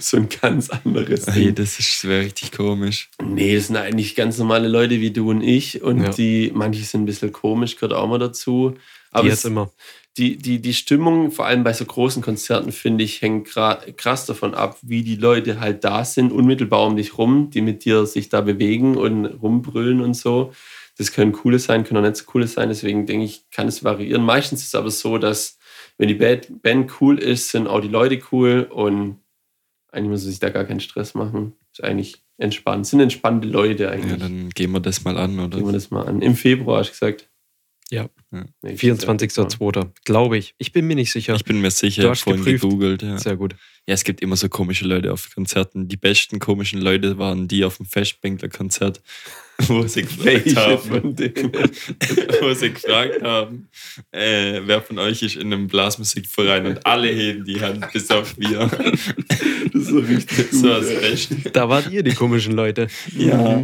So ein ganz anderes Hey, Ding. das ist wäre richtig komisch. Nee, das sind eigentlich ganz normale Leute wie du und ich. Und Ja. die, manche sind ein bisschen komisch, gehört auch mal dazu. Aber jetzt es, immer. die, die, die Stimmung, vor allem bei so großen Konzerten, finde ich, hängt krass davon ab, wie die Leute halt da sind, unmittelbar um dich rum, die mit dir sich da bewegen und rumbrüllen und so. Das können coole sein, können auch nicht so coole sein. Deswegen denke ich, kann es variieren. Meistens ist es aber so, dass wenn die Band, Band cool ist, sind auch die Leute cool und eigentlich muss man sich da gar keinen Stress machen. Ist eigentlich entspannt. Sind entspannte Leute eigentlich. Ja, dann gehen wir das mal an, oder? Gehen wir das mal an. Im Februar hast du gesagt. Ja. Nee, 24.02. Glaube ich. Ich bin mir nicht sicher. Ich bin mir sicher, Du ich hast habe vorhin geprüft. gegoogelt. Ja. Sehr gut. ja, es gibt immer so komische Leute auf Konzerten. Die besten komischen Leute waren die auf dem Festbänkler-Konzert, wo sie gefragt haben, wo sie gefragt haben, äh, wer von euch ist in einem Blasmusikverein und alle heben die Hand, bis auf wir. Das ist so richtig so gut. als ey. Beste. Da wart ihr die komischen Leute. Ja.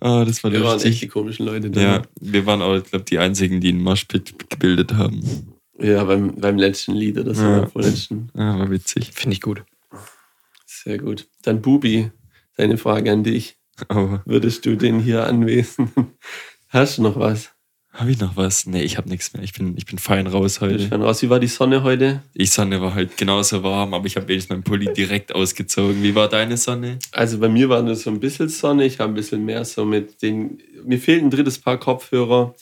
Oh, das war Wir waren echt die komischen Leute da. Ja, wir waren auch, ich glaube, die einzigen, die einen Moshpit gebildet haben. Ja, beim, beim letzten Lied oder so, Ja. vorletzten. Ja, war witzig. Finde ich gut. Sehr gut. Dann Bubi, deine Frage an dich. Aber Würdest du den hier anwesen? Hast du noch was? habe ich noch was? Nee, ich habe nichts mehr. Ich bin, ich bin fein raus Ich heute. schon raus. Wie war die Sonne heute? Die Sonne war halt genauso warm, aber ich habe wenigstens meinen Pulli direkt ausgezogen. Wie war deine Sonne? Also bei mir war nur so ein bisschen Sonne. Ich habe ein bisschen mehr so mit den. Mir fehlt ein drittes Paar Kopfhörer.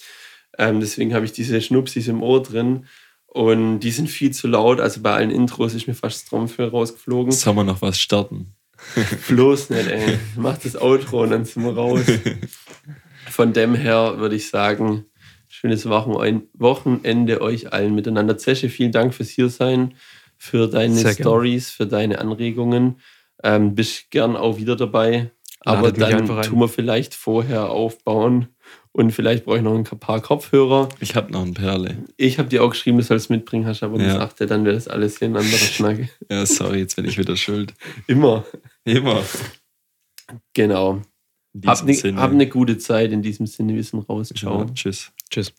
Ähm, deswegen habe ich diese Schnupsis im Ohr drin. Und die sind viel zu laut. Also bei allen Intros ist mir fast das Trommelfell rausgeflogen. Sollen wir noch was starten? Bloß nicht, ey. Mach das Outro und dann sind wir raus. Von dem her würde ich sagen, schönes Wochen- Wochenende euch allen miteinander. Zesche, vielen Dank fürs Hiersein, für deine. Stories, für deine Anregungen. Ähm, bist gern auch wieder dabei. Aber Ladet dann tun wir vielleicht vorher aufbauen und vielleicht brauche ich noch ein paar Kopfhörer. Ich habe noch eine Perle. Ich habe dir auch geschrieben, du sollst mitbringen, hast aber Ja. gesagt, ja, dann wäre das alles hier ein anderer Schnack. Ja, sorry, jetzt bin ich wieder schuld. Immer. Immer. Genau. Hab eine ne gute Zeit in diesem Sinne. Wir sind raus. Ciao. Ciao. Tschüss. Tschüss.